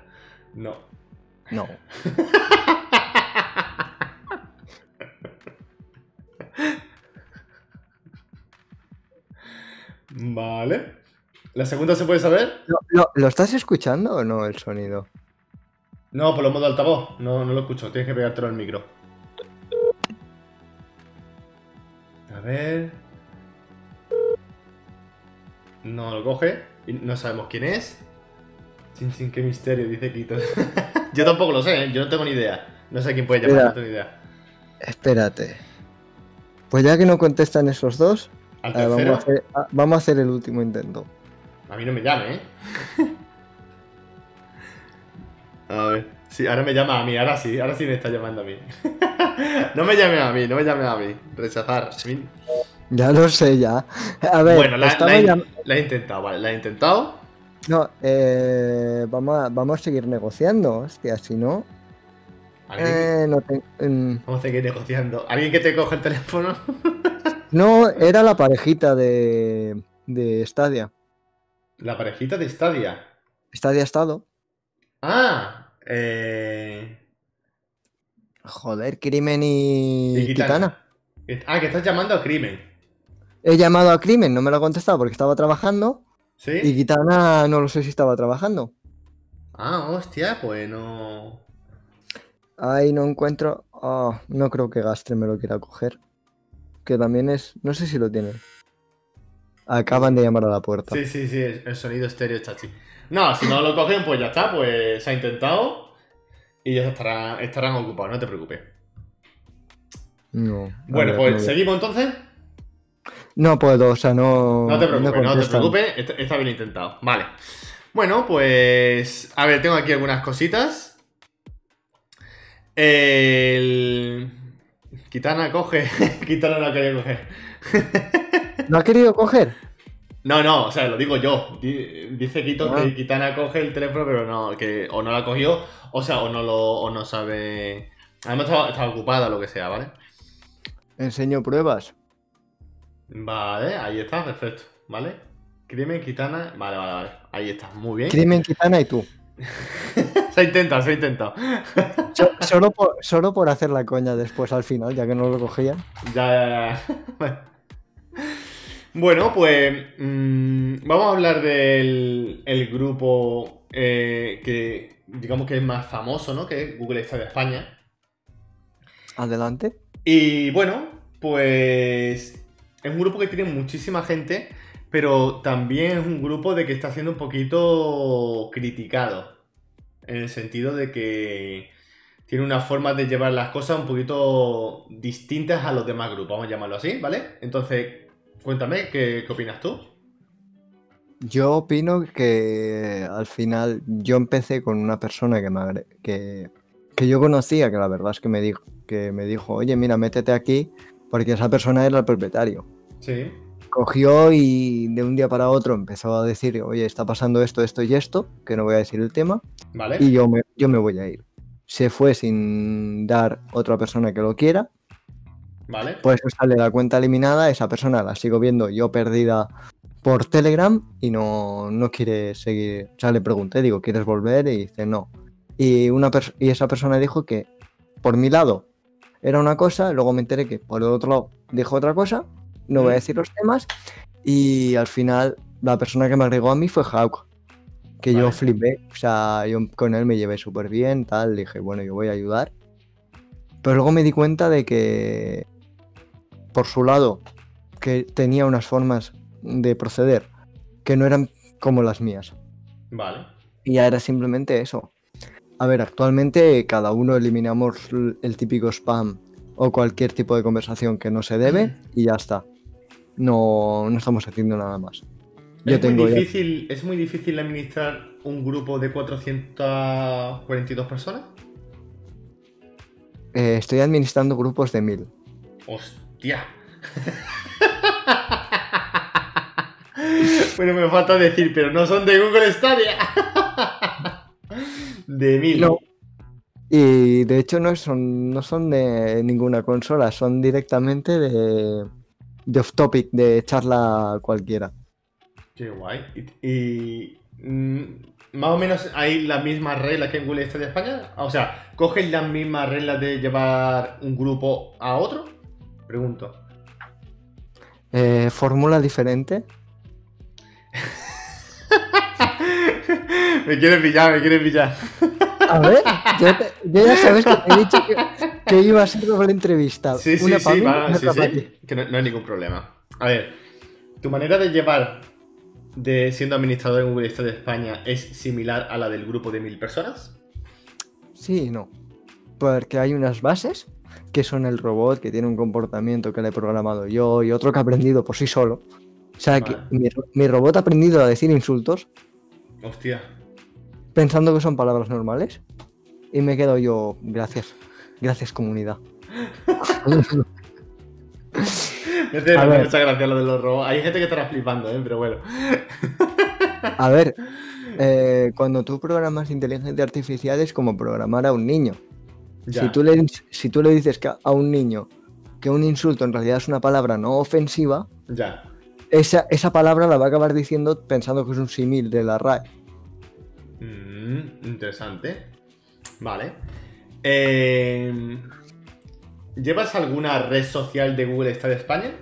No. No. Vale. ¿La segunda se puede saber? ¿Lo, lo- lo estás escuchando o no el sonido? No, por lo modo altavoz. No, no lo escucho. Tienes que pegártelo al micro. A ver. No lo coge. Y no sabemos quién es. Sin, sin qué misterio, dice Quito. Yo tampoco lo sé, ¿eh? yo no tengo ni idea. No sé quién puede llamar, Espera. no tengo ni idea. Espérate. Pues ya que no contestan esos dos, Al eh, vamos, tercero, a hacer, ah, vamos a hacer el último intento. a mí no me llame, ¿eh? A ver. Sí, ahora me llama a mí, ahora sí, ahora sí me está llamando a mí. no me llame a mí, no me llame a mí. Rechazar. A mí- Ya lo sé, ya. A ver, bueno, la, la he- llam- la he intentado, vale, la he intentado. No, eh, vamos, a, vamos a seguir negociando, hostia, si no... ¿Alguien- Eh, no, te- mm, Vamos a seguir negociando. ¿Alguien que te coge el teléfono? no, era la parejita de, de Stadia. La parejita de Stadia. Stadia estado. Ah, eh. Joder, Crimen y, y Kitana. Ah, que estás llamando a crimen. He llamado a Crimen, no me lo ha contestado porque estaba trabajando. ¿Sí? Y Kitana no lo sé si estaba trabajando. Ah, hostia, pues no. Ahí no encuentro. ah, no creo que Gastre me lo quiera coger. Que también es. No sé si lo tiene. Acaban de llamar a la puerta. Sí, sí, sí, el sonido estéreo chachi. No, si no lo cogen, pues ya está, pues se ha intentado. Y ya estarán, estarán ocupados, no te preocupes. No. Bueno, ver, pues seguimos entonces. No puedo, o sea, no. No te preocupes, no, te preocupes, está, está bien intentado. Vale. Bueno, pues. A ver, tengo aquí algunas cositas. El. Kitana coge. Kitana no quería coger. ¿No ha querido coger? No, no, o sea, lo digo yo. Di- Dice Quito Ah. que Kitana coge el teléfono, pero no, que o no la cogió, o sea, o no lo, o no sabe. Además estaba, estaba ocupada, lo que sea, ¿vale? Enseño pruebas. Vale, ahí está, perfecto, ¿vale? Crimen, Kitana, vale, vale, vale. Ahí está, muy bien. Crimen, Kitana y tú. Se ha intentado, se ha intentado. So- Solo por, solo por hacer la coña después al final, ya que no lo cogían. Ya, ya, ya. Bueno, pues mm, vamos a hablar del el grupo eh, que digamos que es más famoso, ¿no? Que es Google Stadia España. Adelante. Y bueno, pues es un grupo que tiene muchísima gente, pero también es un grupo de que está siendo un poquito criticado. En el sentido de que tiene una forma de llevar las cosas un poquito distintas a los demás grupos, vamos a llamarlo así, ¿vale? Entonces, cuéntame, ¿qué, opinas tú? Yo opino que al final yo empecé con una persona que, me que, que yo conocía, que la verdad es que me dijo, que me dijo, oye, mira, métete aquí, porque esa persona era el propietario. Sí. Cogió y de un día para otro empezó a decir, oye, está pasando esto, esto y esto, que no voy a decir el tema, ¿Vale? y yo me, yo me voy a ir. Se fue sin dar otra persona que lo quiera, ¿Vale? pues sale la cuenta eliminada, esa persona la sigo viendo yo perdida por Telegram y no, no quiere seguir. O sea, le pregunté, digo, ¿quieres volver? Y dice, no. Y, una y esa persona dijo que por mi lado era una cosa, luego me enteré que por el otro lado dijo otra cosa, no voy a Mm. decir los temas, y al final la persona que me agregó a mí fue Hawk. Que yo flipé, o sea, yo con él me llevé súper bien, tal, dije, bueno, yo voy a ayudar. Pero luego me di cuenta de que por su lado, que tenía unas formas de proceder que no eran como las mías. Vale. Y ya era simplemente eso. A ver, actualmente cada uno eliminamos el típico spam o cualquier tipo de conversación que no se debe y ya está. No, no estamos haciendo nada más. Yo es, tengo muy ya- difícil, es muy difícil administrar un grupo de 442 personas. eh, estoy administrando grupos de mil. ¡Hostia! bueno, me falta decir, pero no son de Google Stadia. de mil. No. Y de hecho no son, no son de ninguna consola, son directamente de, de off topic, de charla cualquiera. Qué guay. Y, y, mm, más o menos hay las mismas reglas que en Google Stadia España. O sea, ¿cogen las mismas reglas de llevar un grupo a otro? Pregunto. Eh, fórmula diferente. me quieres pillar, me quieres pillar. A ver, yo, te- yo ya sabes que te he dicho que, que iba a ser doble entrevista. Sí, sí, para sí, mí, va, una sí, para sí. Que no, no hay ningún problema. A ver, tu manera de llevar de siendo administrador en Google Stadia España es similar a la del grupo de mil personas. Sí y no. Porque hay unas bases que son el robot, que tiene un comportamiento que le he programado yo y otro que ha aprendido por sí solo. O sea, que mi robot ha aprendido a decir insultos Hostia. Pensando que son palabras normales. Y me quedo yo, gracias. Gracias, comunidad. A ver. mucha gracia lo de los robots. Hay gente que estará flipando, ¿eh? Pero bueno. A ver, eh, cuando tú programas inteligencia artificial es como programar a un niño. Ya. Si tú, le, si tú le dices que a un niño que un insulto en realidad es una palabra no ofensiva, Ya. esa, esa palabra la va a acabar diciendo pensando que es un símil de la RAE. Mm, interesante. Vale. Eh, ¿Llevas alguna red social de Google Stadia España?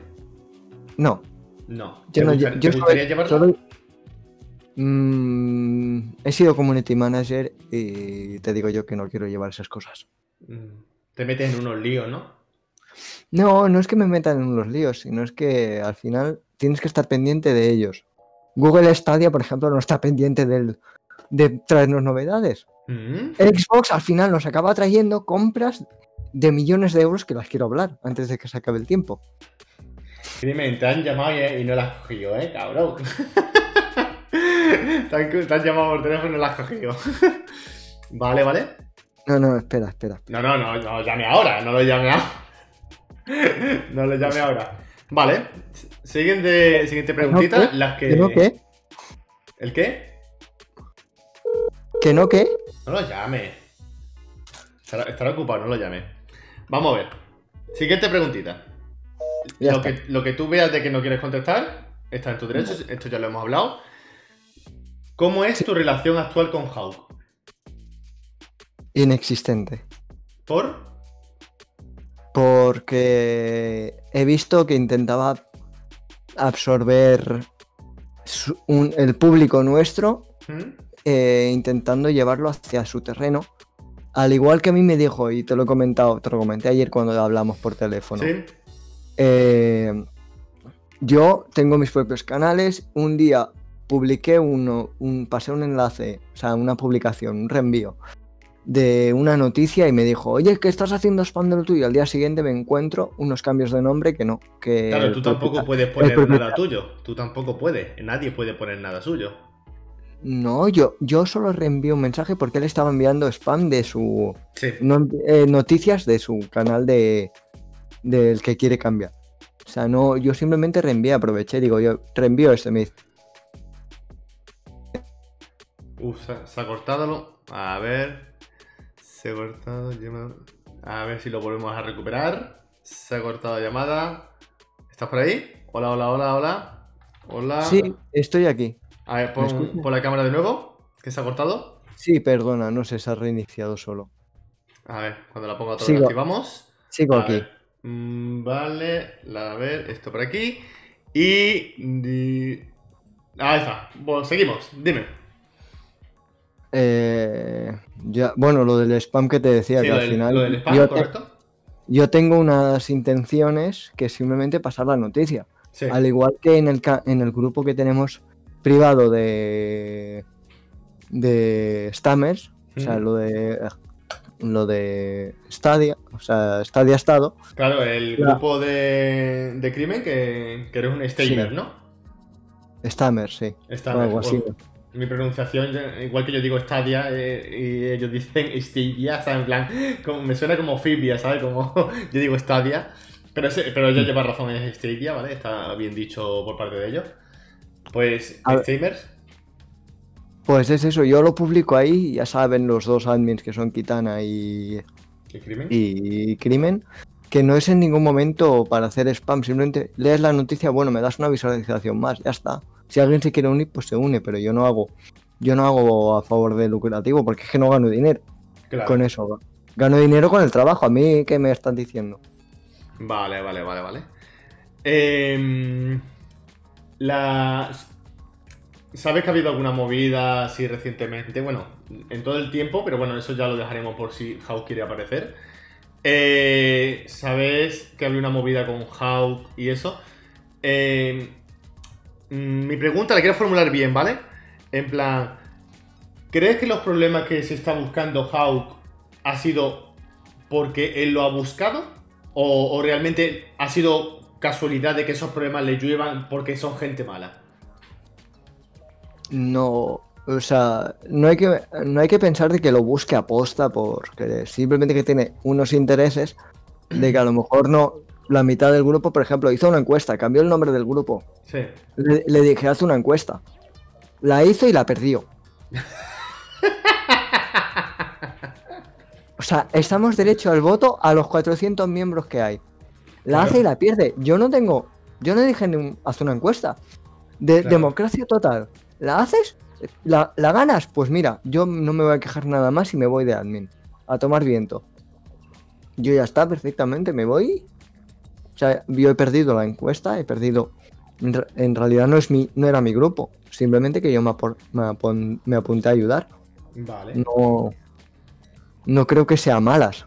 No, No. yo ¿Te, no te yo gustaría soy- llevarla? soy- Mm, he sido community manager y te digo yo que no quiero llevar esas cosas. Mm, Te metes en unos líos, ¿no? No, no es que me metan en los líos, sino es que al final tienes que estar pendiente de ellos. Google Stadia, por ejemplo, no está pendiente del, de traernos novedades. Mm, Xbox al final nos acaba trayendo compras de millones de euros que las quiero hablar antes de que se acabe el tiempo. Crimen, te han llamado y, y no la has cogido, ¿eh, cabrón? te, han, te han llamado por teléfono y no la has cogido. vale, vale. No, no, espera, espera. No, no, no, no llame ahora, no lo llame ahora. no lo llame ahora. Vale. Siguiente, siguiente preguntita. qué? Las que... ¿Que no qué? ¿El qué? ¿Que no qué? No lo llame. Estará, estará ocupado, no lo llame. Vamos a ver. Siguiente preguntita. Lo que, lo que tú veas de que no quieres contestar, está en tu derecho, esto ya lo hemos hablado. ¿Cómo es tu relación actual con Hawk? Inexistente. ¿Por? Porque he visto que intentaba absorber su- un- el público nuestro ¿Mm? Eh, intentando llevarlo hacia su terreno. Al igual que a mí me dijo, y te lo he comentado, te lo comenté ayer cuando hablamos por teléfono. ¿Sí? Eh, yo tengo mis propios canales. Un día publiqué uno, un, pasé un enlace, o sea, una publicación, un reenvío de una noticia y me dijo, oye, ¿qué estás haciendo spam de lo tuyo? Al día siguiente me encuentro unos cambios de nombre que no. Que Claro, tú tampoco puedes poner nada tuyo. Tú tampoco puedes. Nadie puede poner nada suyo. No, yo, yo solo reenvío un mensaje porque él estaba enviando spam de su. Sí. no- eh, noticias de su canal de del que quiere cambiar. O sea, no, yo simplemente reenvié, aproveché, digo, yo reenvío este, me dice, Uf, se, se ha cortado. lo- A ver. Se ha cortado. llama- A ver si lo volvemos a recuperar. Se ha cortado llamada. ¿Estás por ahí? Hola, hola, hola, hola. Hola. sí, estoy aquí. A ver, ¿Me pon, la cámara de nuevo. Que se ha cortado. Sí, perdona, no sé, se ha reiniciado solo. A ver, cuando la ponga otra vez activamos. Sigo A aquí. ver. Mm, vale, la- a ver, esto por aquí. Y. di- Ahí está. Bueno, seguimos. Dime. Eh, ya, bueno, lo del spam que te decía, Sí, que al del, final lo del spam, yo, yo tengo unas intenciones que simplemente pasar la noticia. Sí. Al igual que en el, en el grupo que tenemos privado de de Stammers, o sea, Ujú. lo de lo de Stadia, o sea, Stadia Estado, Claro, el grupo de, de crimen que, que eres un stamer, Sí. ¿no? Stammers, sí, Stamer. algo así. Mi pronunciación, igual que yo digo Stadia eh, y ellos dicen Stadia, ¿sabes? En plan, como, me suena como Fibia, ¿sabes? Como yo digo Stadia. Pero, ese- pero Mm. ella lleva razón, es Stadia, ¿vale? Está bien dicho por parte de ellos. Pues. Stamers. Pues es eso, yo lo publico ahí, ya saben los dos admins que son Kitana y, y Crimen, que no es en ningún momento para hacer spam, simplemente lees la noticia, bueno, me das una visualización más, ya está. Si alguien se quiere unir, pues se une, pero yo no hago, yo no hago a favor de lucrativo, porque es que no gano dinero Claro. con eso. Gano dinero con el trabajo, a mí, ¿qué me están diciendo? Vale, vale, vale, vale. Em, la... ¿Sabes que ha habido alguna movida así recientemente? Bueno, en todo el tiempo, pero bueno, eso ya lo dejaremos por si Hawk quiere aparecer. Eh, ¿Sabes que había una movida con Hawk y eso? Em, mm, mi pregunta la quiero formular bien, ¿vale? En plan, ¿crees que los problemas que se está buscando Hawk ha sido porque él lo ha buscado? ¿O, o realmente ha sido casualidad de que esos problemas le lluevan porque son gente mala? No, o sea, no hay que, no hay que pensar de que lo busque aposta porque simplemente que tiene unos intereses de que a lo mejor no, la mitad del grupo, por ejemplo, hizo una encuesta, cambió el nombre del grupo. Sí. Le, le dije, haz una encuesta. La hizo y la perdió. O sea, estamos derecho al voto a los 400 miembros que hay. La Claro. hace y la pierde. Yo no tengo. Yo no dije ni un- haz una encuesta. De Claro. democracia total. ¿La haces? ¿La, ¿La ganas? Pues mira, yo no me voy a quejar nada más y me voy de admin. A tomar viento. Yo ya está, perfectamente, me voy. O sea, yo he perdido la encuesta, he perdido. En, re- en realidad no, es mi, no era mi grupo. Simplemente que yo me, apor- me apon- me apunté a ayudar. Vale. No. No creo que sea malas.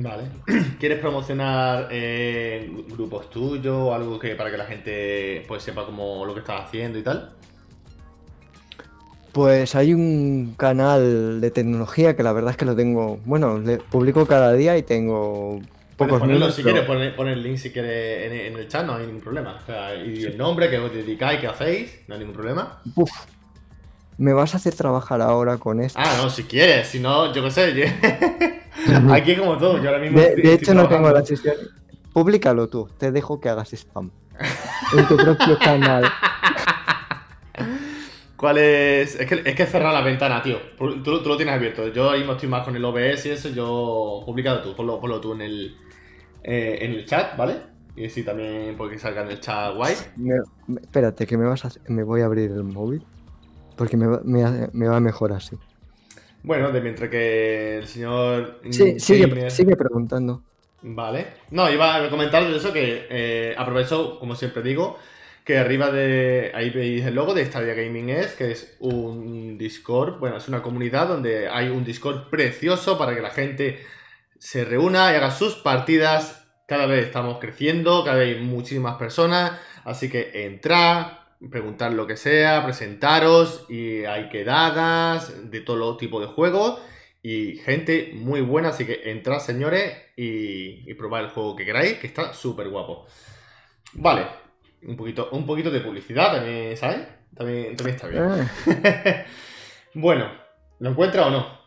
Vale. ¿Quieres promocionar eh, grupos tuyos o algo que para que la gente pues sepa cómo lo que estás haciendo y tal? Pues hay un canal de tecnología que la verdad es que lo tengo. Bueno, le publico cada día y tengo Puedes pocos ponerlo si pero- quieres, poner, poner el link si quieres en, en el chat, no hay ningún problema. O sea, y el nombre que os dedicáis, que hacéis, no hay ningún problema. Uf, me vas a hacer trabajar ahora con esto. Ah, no, si quieres, si no, yo qué sé. Aquí como todo, yo ahora mismo de, estoy- de estoy hecho, no tengo la sesión. públicalo tú, te dejo que hagas spam. En tu propio canal. ¿Cuál es? Es que, es que cerrar la ventana, tío. Tú, tú lo tienes abierto. Yo ahí mismo estoy más con el OBS y eso. Yo. Publicado tú. Ponlo, ponlo tú en el, eh, en el chat, ¿vale? Y así también porque salga en el chat guay. Me- espérate, que me vas a, me voy a abrir el móvil. Porque me va, me me va mejor así. Bueno, de mientras que el señor. Sí, sigue, sigue preguntando. Vale. No, iba a comentar de eso que eh, aprovecho, como siempre digo, que arriba de. Ahí veis el logo de Stadia Gaming es, que es un Discord. Bueno, es una comunidad donde hay un Discord precioso para que la gente se reúna y haga sus partidas. Cada vez estamos creciendo, cada vez hay muchísimas personas. Así que entrad, preguntad lo que sea, presentaros y hay quedadas de todo tipo de juegos y gente muy buena, así que entrad señores y, y probad el juego que queráis, que está súper guapo. Vale, un poquito, un poquito de publicidad también, ¿sabes? También, también está bien. Ah, bueno, ¿lo encuentra o no?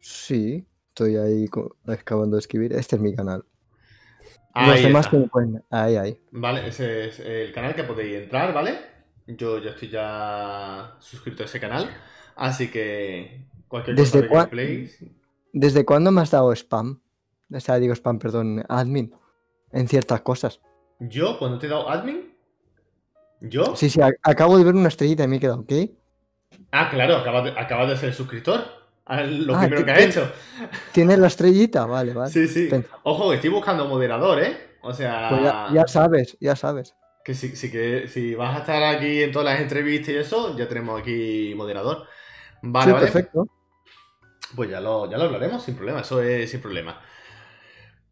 sí, estoy ahí acabando de escribir. Este es mi canal. Ahí Los demás está. que me pueden. Ahí, ahí. Vale, ese es el canal que podéis entrar, ¿vale? Yo ya estoy ya suscrito a ese canal, así que cualquier cosa ¿Desde cua- gameplays, ¿Desde cuándo me has dado spam? O sea, digo spam, perdón, admin. En ciertas cosas. ¿Yo cuando te he dado admin? ¿Yo? Sí, sí, acabo de ver una estrellita y me he quedado, ¿qué? Ah, claro, acabas de, acabas de ser suscriptor. Lo Ah, primero ¿qué- que qué- hecho. ¿Tienes la estrellita? Vale, vale. Sí, sí. Pensa- Ojo, que estoy buscando moderador, ¿eh? O sea, Pues ya, ya sabes, ya sabes. que si, si, que, si vas a estar aquí en todas las entrevistas y eso, ya tenemos aquí moderador. Vale, sí, vale. perfecto. Pues ya lo, ya lo hablaremos sin problema, eso es sin problema.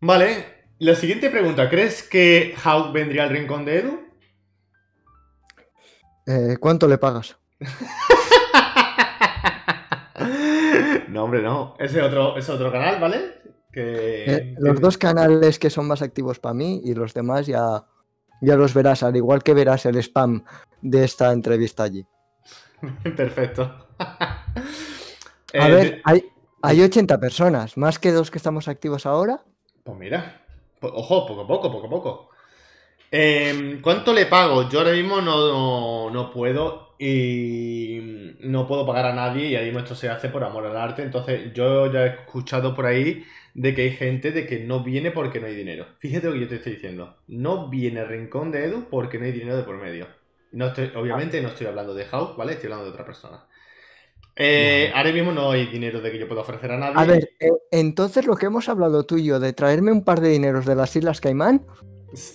Vale, la siguiente pregunta. ¿Crees que Hawk vendría al rincón de Edu? Eh, ¿Cuánto le pagas? no, hombre, no. Ese es otro, es otro canal, ¿vale? Que, Eh, los dos canales que son más activos para mí y los demás ya, ya los verás, al igual que verás el spam de esta entrevista allí. Perfecto. A Eh, ver, de- hay, hay 80 personas, más que dos que estamos activos ahora. Pues mira, ojo, poco a poco, poco a poco. Em, ¿Cuánto le pago? Yo ahora mismo no, no puedo y no puedo pagar a nadie y ahora mismo esto se hace por amor al arte. Entonces yo ya he escuchado por ahí de que hay gente de que no viene porque no hay dinero. Fíjate lo que yo te estoy diciendo. No viene rincón de Edu porque no hay dinero de por medio. No estoy, obviamente no estoy hablando de Hawk, ¿vale? Estoy hablando de otra persona. Eh, ahora mismo no hay dinero de que yo pueda ofrecer a nadie. A ver, eh, entonces lo que hemos hablado tú y yo de traerme un par de dineros de las Islas Caimán,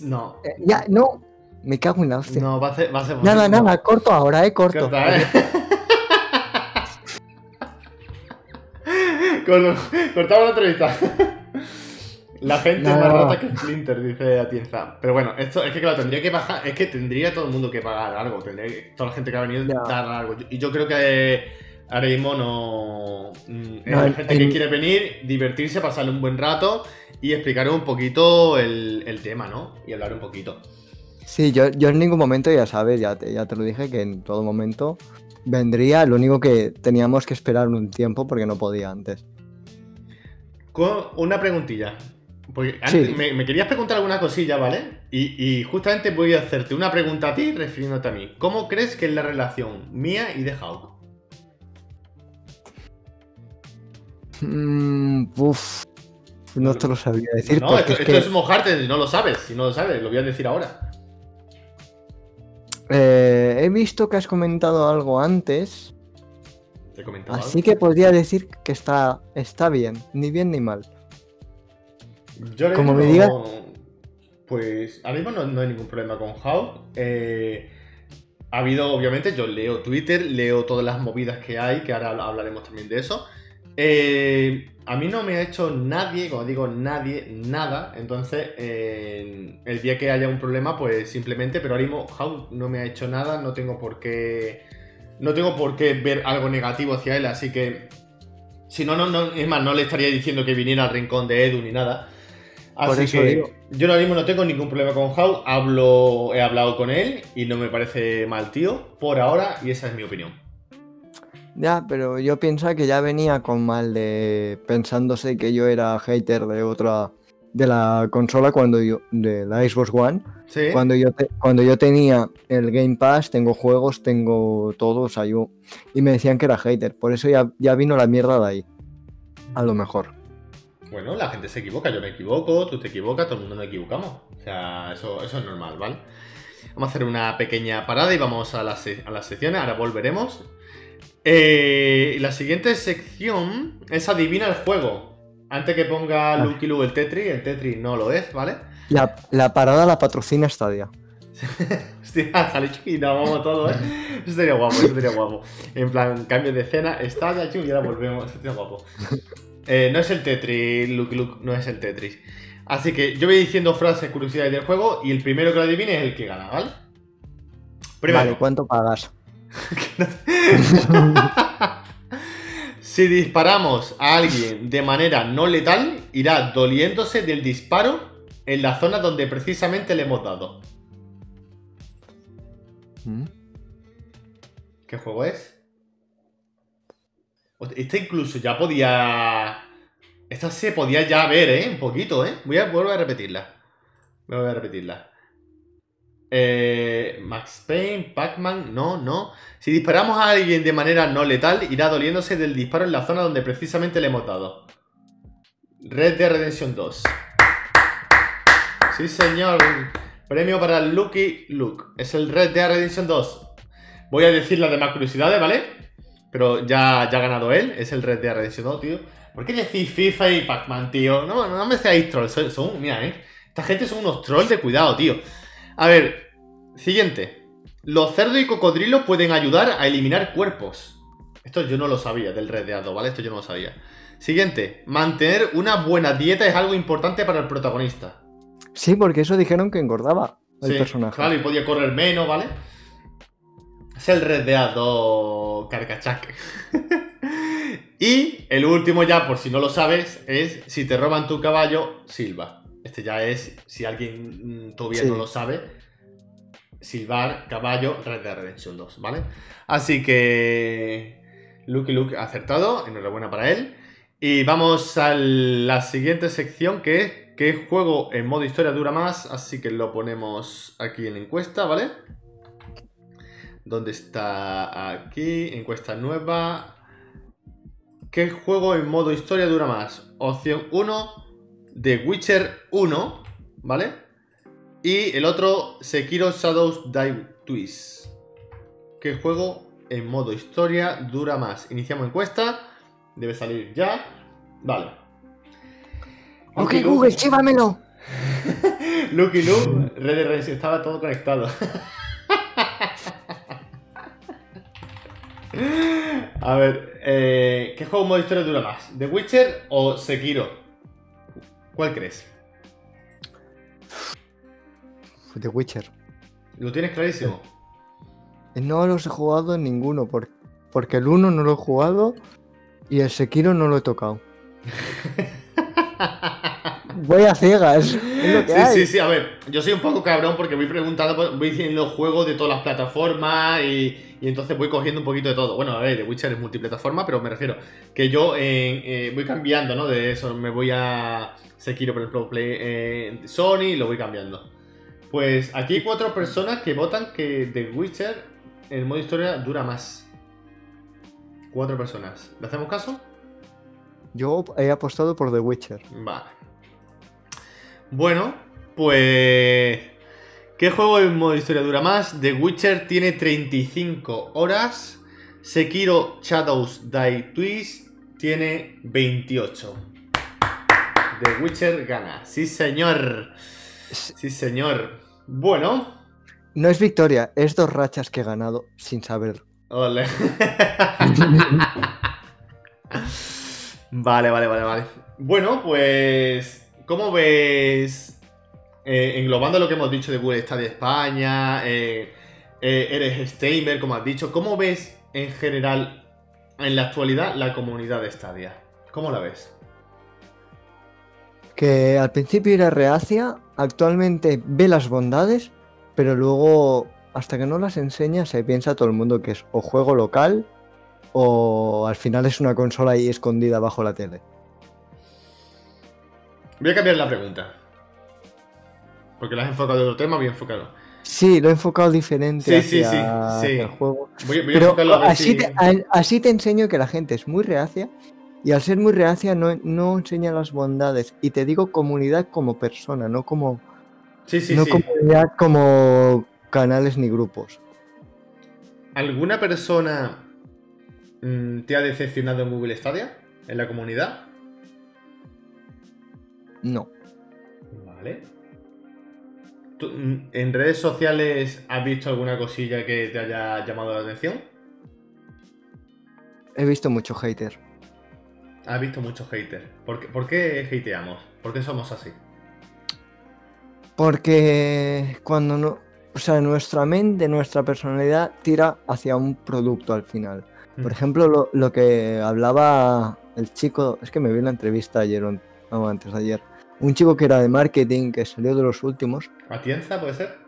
No, eh, ya, no, me cago en la hostia. no, va a ser, va a ser nada, nada, corto ahora, eh, corto. Corta, ¿eh? Cortamos la entrevista. La gente es más No. rata que Splinter, dice Atienza. Pero bueno, esto es que claro, tendría que bajar. Es que tendría todo el mundo que pagar algo. Tendría que, toda la gente que ha venido Ya. dar algo. Y yo creo que ahora mismo no. mm, es No, la en- gente que quiere venir, divertirse, pasarle un buen rato y explicar un poquito el, el tema, ¿no? Y hablar un poquito. Sí, yo, yo en ningún momento, ya sabes, ya te, ya te lo dije, que en todo momento vendría, lo único que teníamos que esperar un tiempo porque no podía antes. Con una preguntilla. Porque antes Sí. me, me querías preguntar alguna cosilla, ¿vale? Y, y justamente voy a hacerte una pregunta a ti refiriéndote a mí. ¿Cómo crees que es la relación mía y de Hawk? Mm, uf, no te lo sabría decir no, esto, es esto que es mojarte, no lo sabes. Si no lo sabes, lo voy a decir ahora. eh, he visto que has comentado algo antes, Te he comentado así que podría decir que está, está bien, ni bien ni mal. Yo como me digas- Pues ahora mismo no, no hay ningún problema con Hawk. Eh, ha habido, obviamente, yo leo Twitter, leo todas las movidas que hay, que ahora hablaremos también de eso. Eh, a mí no me ha hecho nadie, como digo, nadie, nada. Entonces, eh, el día que haya un problema, pues simplemente, pero ahora mismo Hawk no me ha hecho nada, no tengo por qué. No tengo por qué ver algo negativo hacia él, así que. Si no, no, no, es más, no le estaría diciendo que viniera al rincón de Edu ni nada. Así Por eso que digo. yo ahora mismo no tengo ningún problema con Hawk, hablo, he hablado con él y no me parece mal tío, por ahora, y esa es mi opinión. Ya, pero yo pienso que ya venía con mal de pensándose que yo era hater de otra de la consola cuando yo, de la Xbox One, Sí. cuando yo, te- cuando yo tenía el Game Pass, tengo juegos, tengo todo, o sea, yo, y me decían que era hater, por eso ya, ya vino la mierda de ahí, a lo mejor. Bueno, la gente se equivoca, yo me equivoco, tú te equivocas, todo el mundo nos equivocamos. O sea, eso, eso es normal, ¿vale? Vamos a hacer una pequeña parada y vamos a las, a las secciones, ahora volveremos. Eh, la siguiente sección es adivina el juego. Antes que ponga Vale. Lucky Luke el Tetris, el Tetris no lo es, ¿vale? La, la parada la patrocina Stadia. Hostia, sale y no, vamos todos, ¿eh? Eso sería guapo, eso sería guapo. En plan, cambio de escena, está ya chu, y ahora volvemos. Eso sería guapo. Eh, no es el Tetris, Luke Luke, no es el Tetris. Así que yo voy diciendo frases, curiosidades del juego y el primero que lo adivine es el que gana, ¿vale? Primero, Vale, ¿cuánto pagas? si disparamos a alguien de manera no letal, irá doliéndose del disparo en la zona donde precisamente le hemos dado. ¿Mm? ¿Qué juego es? Esta incluso ya podía. Esta se podía ya ver, ¿eh? Un poquito, ¿eh? Voy a volver a repetirla. Voy a repetirla. Eh, Max Payne, Pac-Man, no, no. Si disparamos a alguien de manera no letal, irá doliéndose del disparo en la zona donde precisamente le hemos dado. Red Dead Redemption 2. Sí, señor. Premio para Lucky Luke. Es el Red Dead Redemption 2. Voy a decir las demás curiosidades, ¿vale? Pero ya, ya ha ganado él. Es el Red Dead Redemption 2, tío. ¿Por qué decís FIFA y Pac-Man, tío? No, no me seáis trolls. Son, son- mira, ¿eh? Esta gente son unos trolls de cuidado, tío. A ver, siguiente. Los cerdos y cocodrilos pueden ayudar a eliminar cuerpos. Esto yo no lo sabía del Red Dead 2, ¿vale? Esto yo no lo sabía. Siguiente. Mantener una buena dieta es algo importante para el protagonista. Sí, porque eso dijeron que engordaba el Sí, personaje. Claro, y podía correr menos, ¿vale? Es el Red Dead 2 Carcachac. y el último ya, por si no lo sabes, es si te roban tu caballo, silba. Este ya es, si alguien mm, todavía Sí. no lo sabe, silbar, caballo, Red Dead Redemption 2, ¿vale? Así que Lucky Luke ha acertado, enhorabuena para él. Y vamos a la siguiente sección que es ¿qué juego en modo historia dura más? Así que lo ponemos aquí en la encuesta, ¿vale? ¿Dónde está? Aquí, encuesta nueva. ¿Qué juego en modo historia dura más? Opción 1, The Witcher 1, ¿vale? Y el otro, Sekiro Shadows Die Twist. ¿Qué juego en modo historia dura más? Iniciamos encuesta. Debe salir ya. Vale. Ok, Lucky Google, Luke- chíbamelo. Lucky Luke, Red Dead estaba todo conectado. A ver, eh, ¿qué juego en modo historia dura más? ¿The Witcher o Sekiro? ¿Cuál crees? The Witcher. ¿Lo tienes clarísimo? No los he jugado en ninguno, por- porque el 1 no lo he jugado y el Sekiro no lo he tocado. Voy a ciegas. Es lo que Sí, hay. sí, sí, a ver, yo soy un poco cabrón porque voy preguntando, pues, voy diciendo juegos de todas las plataformas y, y entonces voy cogiendo un poquito de todo. Bueno, a ver, The Witcher es multiplataforma, pero me refiero que yo eh, eh, voy cambiando, ¿no? De eso, me voy a Sekiro, por ejemplo, Play, eh, Sony y lo voy cambiando. Pues aquí hay cuatro personas que votan que The Witcher en modo historia dura más. Cuatro personas. ¿Le hacemos caso? Yo he apostado por The Witcher. Vale. Bueno, pues... ¿Qué juego en modo historia dura más? The Witcher tiene 35 horas. Sekiro Shadows Die Twist tiene 28. The Witcher gana. Sí, señor. Sí, señor. Bueno. No es victoria, es dos rachas que he ganado sin saber. Ole. vale, vale, vale, vale. Bueno, pues. ¿Cómo ves? eh, englobando lo que hemos dicho de Google de España. eh, eh, eres Steamer, como has dicho. ¿Cómo ves en general, en la actualidad, la comunidad de Stadia? ¿Cómo la ves? Que al principio era reacia, actualmente ve las bondades, pero luego, hasta que no las enseña, se piensa todo el mundo que es o juego local o al final es una consola ahí escondida bajo la tele. Voy a cambiar la pregunta. Porque la has enfocado en otro tema, voy a enfocarlo. Sí, lo he enfocado diferente Sí, sí, hacia, sí, hacia sí. el juego. Voy, voy a Pero a ver así, si- te, a- así te enseño que la gente es muy reacia y al ser muy reacia no, no enseña las bondades. Y te digo comunidad como persona, no como Sí, sí, no sí. comunidad como canales ni grupos. ¿Alguna persona te ha decepcionado en Google Stadia? ¿En la comunidad? No. Vale. ¿Tú, mm, ¿En redes sociales has visto alguna cosilla que te haya llamado la atención? He visto mucho hater. Has visto. ¿Por qué, por qué hateamos? ¿Por qué somos así? Porque cuando no. O sea, nuestra mente, nuestra personalidad tira hacia un producto al final. Por ejemplo, lo, lo que hablaba el chico, es que me vi en la entrevista ayer, o no, antes de ayer. Un chico que era de marketing, que salió de los últimos. ¿Atienza puede ser?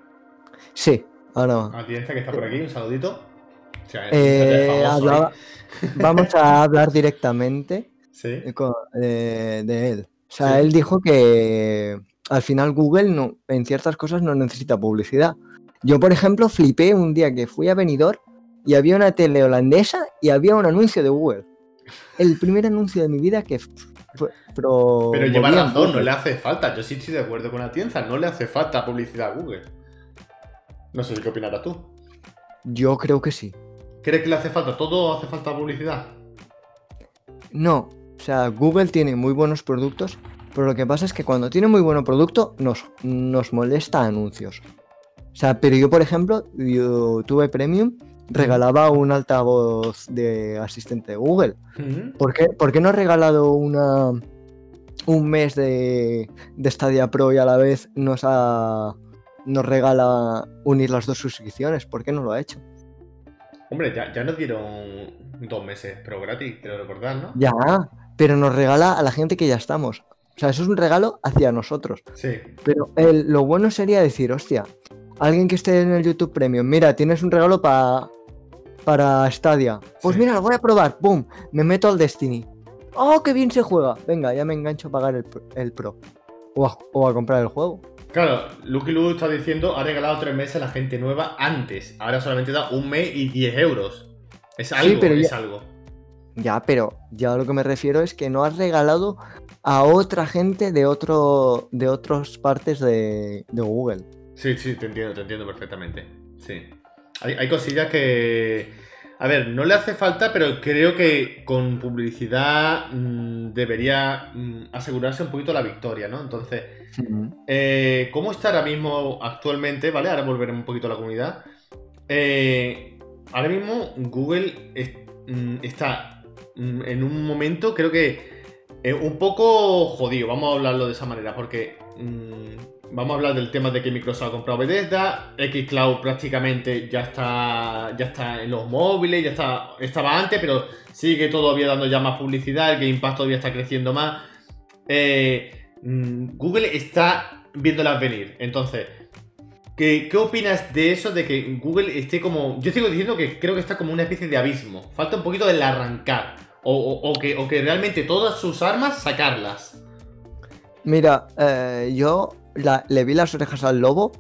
Sí, ahora Atienza que está por aquí, un saludito. O sea, Eh, es famoso, hablaba- ¿eh? vamos a hablar directamente Sí. co- de, de él. O sea, Sí. él dijo que al final Google no, en ciertas cosas no necesita publicidad. Yo, por ejemplo, flipé un día que fui a Benidorm y había una tele holandesa y había un anuncio de Google. El primer anuncio de mi vida que Pero lleva movía en razón, no le hace falta. Yo sí estoy de acuerdo con Atienza, no le hace falta publicidad a Google. No sé qué opinarás tú. Yo creo que sí. ¿Crees que le hace falta? ¿Todo hace falta publicidad? No, o sea, Google tiene muy buenos productos, pero lo que pasa es que cuando tiene muy buen producto nos, nos molesta anuncios. O sea, pero yo, por ejemplo, yo tuve Premium, regalaba un altavoz de asistente de Google. ¿Por qué, por qué no ha regalado una, un mes de, de Stadia Pro y a la vez nos, ha, nos regala unir las dos suscripciones? ¿Por qué no lo ha hecho? Hombre, ya, ya nos dieron dos meses, pero gratis, creo recordar, ¿no? Ya, pero nos regala a la gente que ya estamos. O sea, eso es un regalo hacia nosotros. Sí. Pero el- lo bueno sería decir, hostia, alguien que esté en el YouTube Premium, mira, tienes un regalo pa- para Stadia. Pues Sí. mira, lo voy a probar, ¡pum! Me meto al Destiny. ¡Oh, qué bien se juega! Venga, ya me engancho a pagar el, pro- el Pro. O a, o a comprar el juego. Claro, Lucky Lu está diciendo, ha regalado tres meses a la gente nueva antes. Ahora solamente da un mes y 10 euros. Es algo, pero es ya- algo. Ya, pero ya a lo que me refiero es que no has regalado a otra gente de otro de otras partes de, de Google. Sí, sí, te entiendo, te entiendo perfectamente. Sí. Hay, hay cosillas que. A ver, no le hace falta, pero creo que con publicidad mm, debería mm, asegurarse un poquito la victoria, ¿no? Entonces, eh, ¿cómo está ahora mismo actualmente? ¿Vale? Ahora volveremos un poquito a la comunidad. Eh, ahora mismo Google es- mm, está en un momento, creo que eh, un poco jodido, vamos a hablarlo de esa manera, porque vamos a hablar del tema de que Microsoft ha comprado Bethesda, Xcloud prácticamente ya está, ya está en los móviles, ya está, estaba antes, pero sigue todavía dando ya más publicidad, el Game Pass todavía está creciendo más. Eh, mm, Google está viéndolas venir, entonces... ¿Qué, ¿Qué opinas de eso? De que Google esté como. Yo sigo diciendo que creo que está como una especie de abismo. Falta un poquito del arrancar. O, o- que, o que realmente todas sus armas sacarlas. Mira, eh, yo la- le vi las orejas al lobo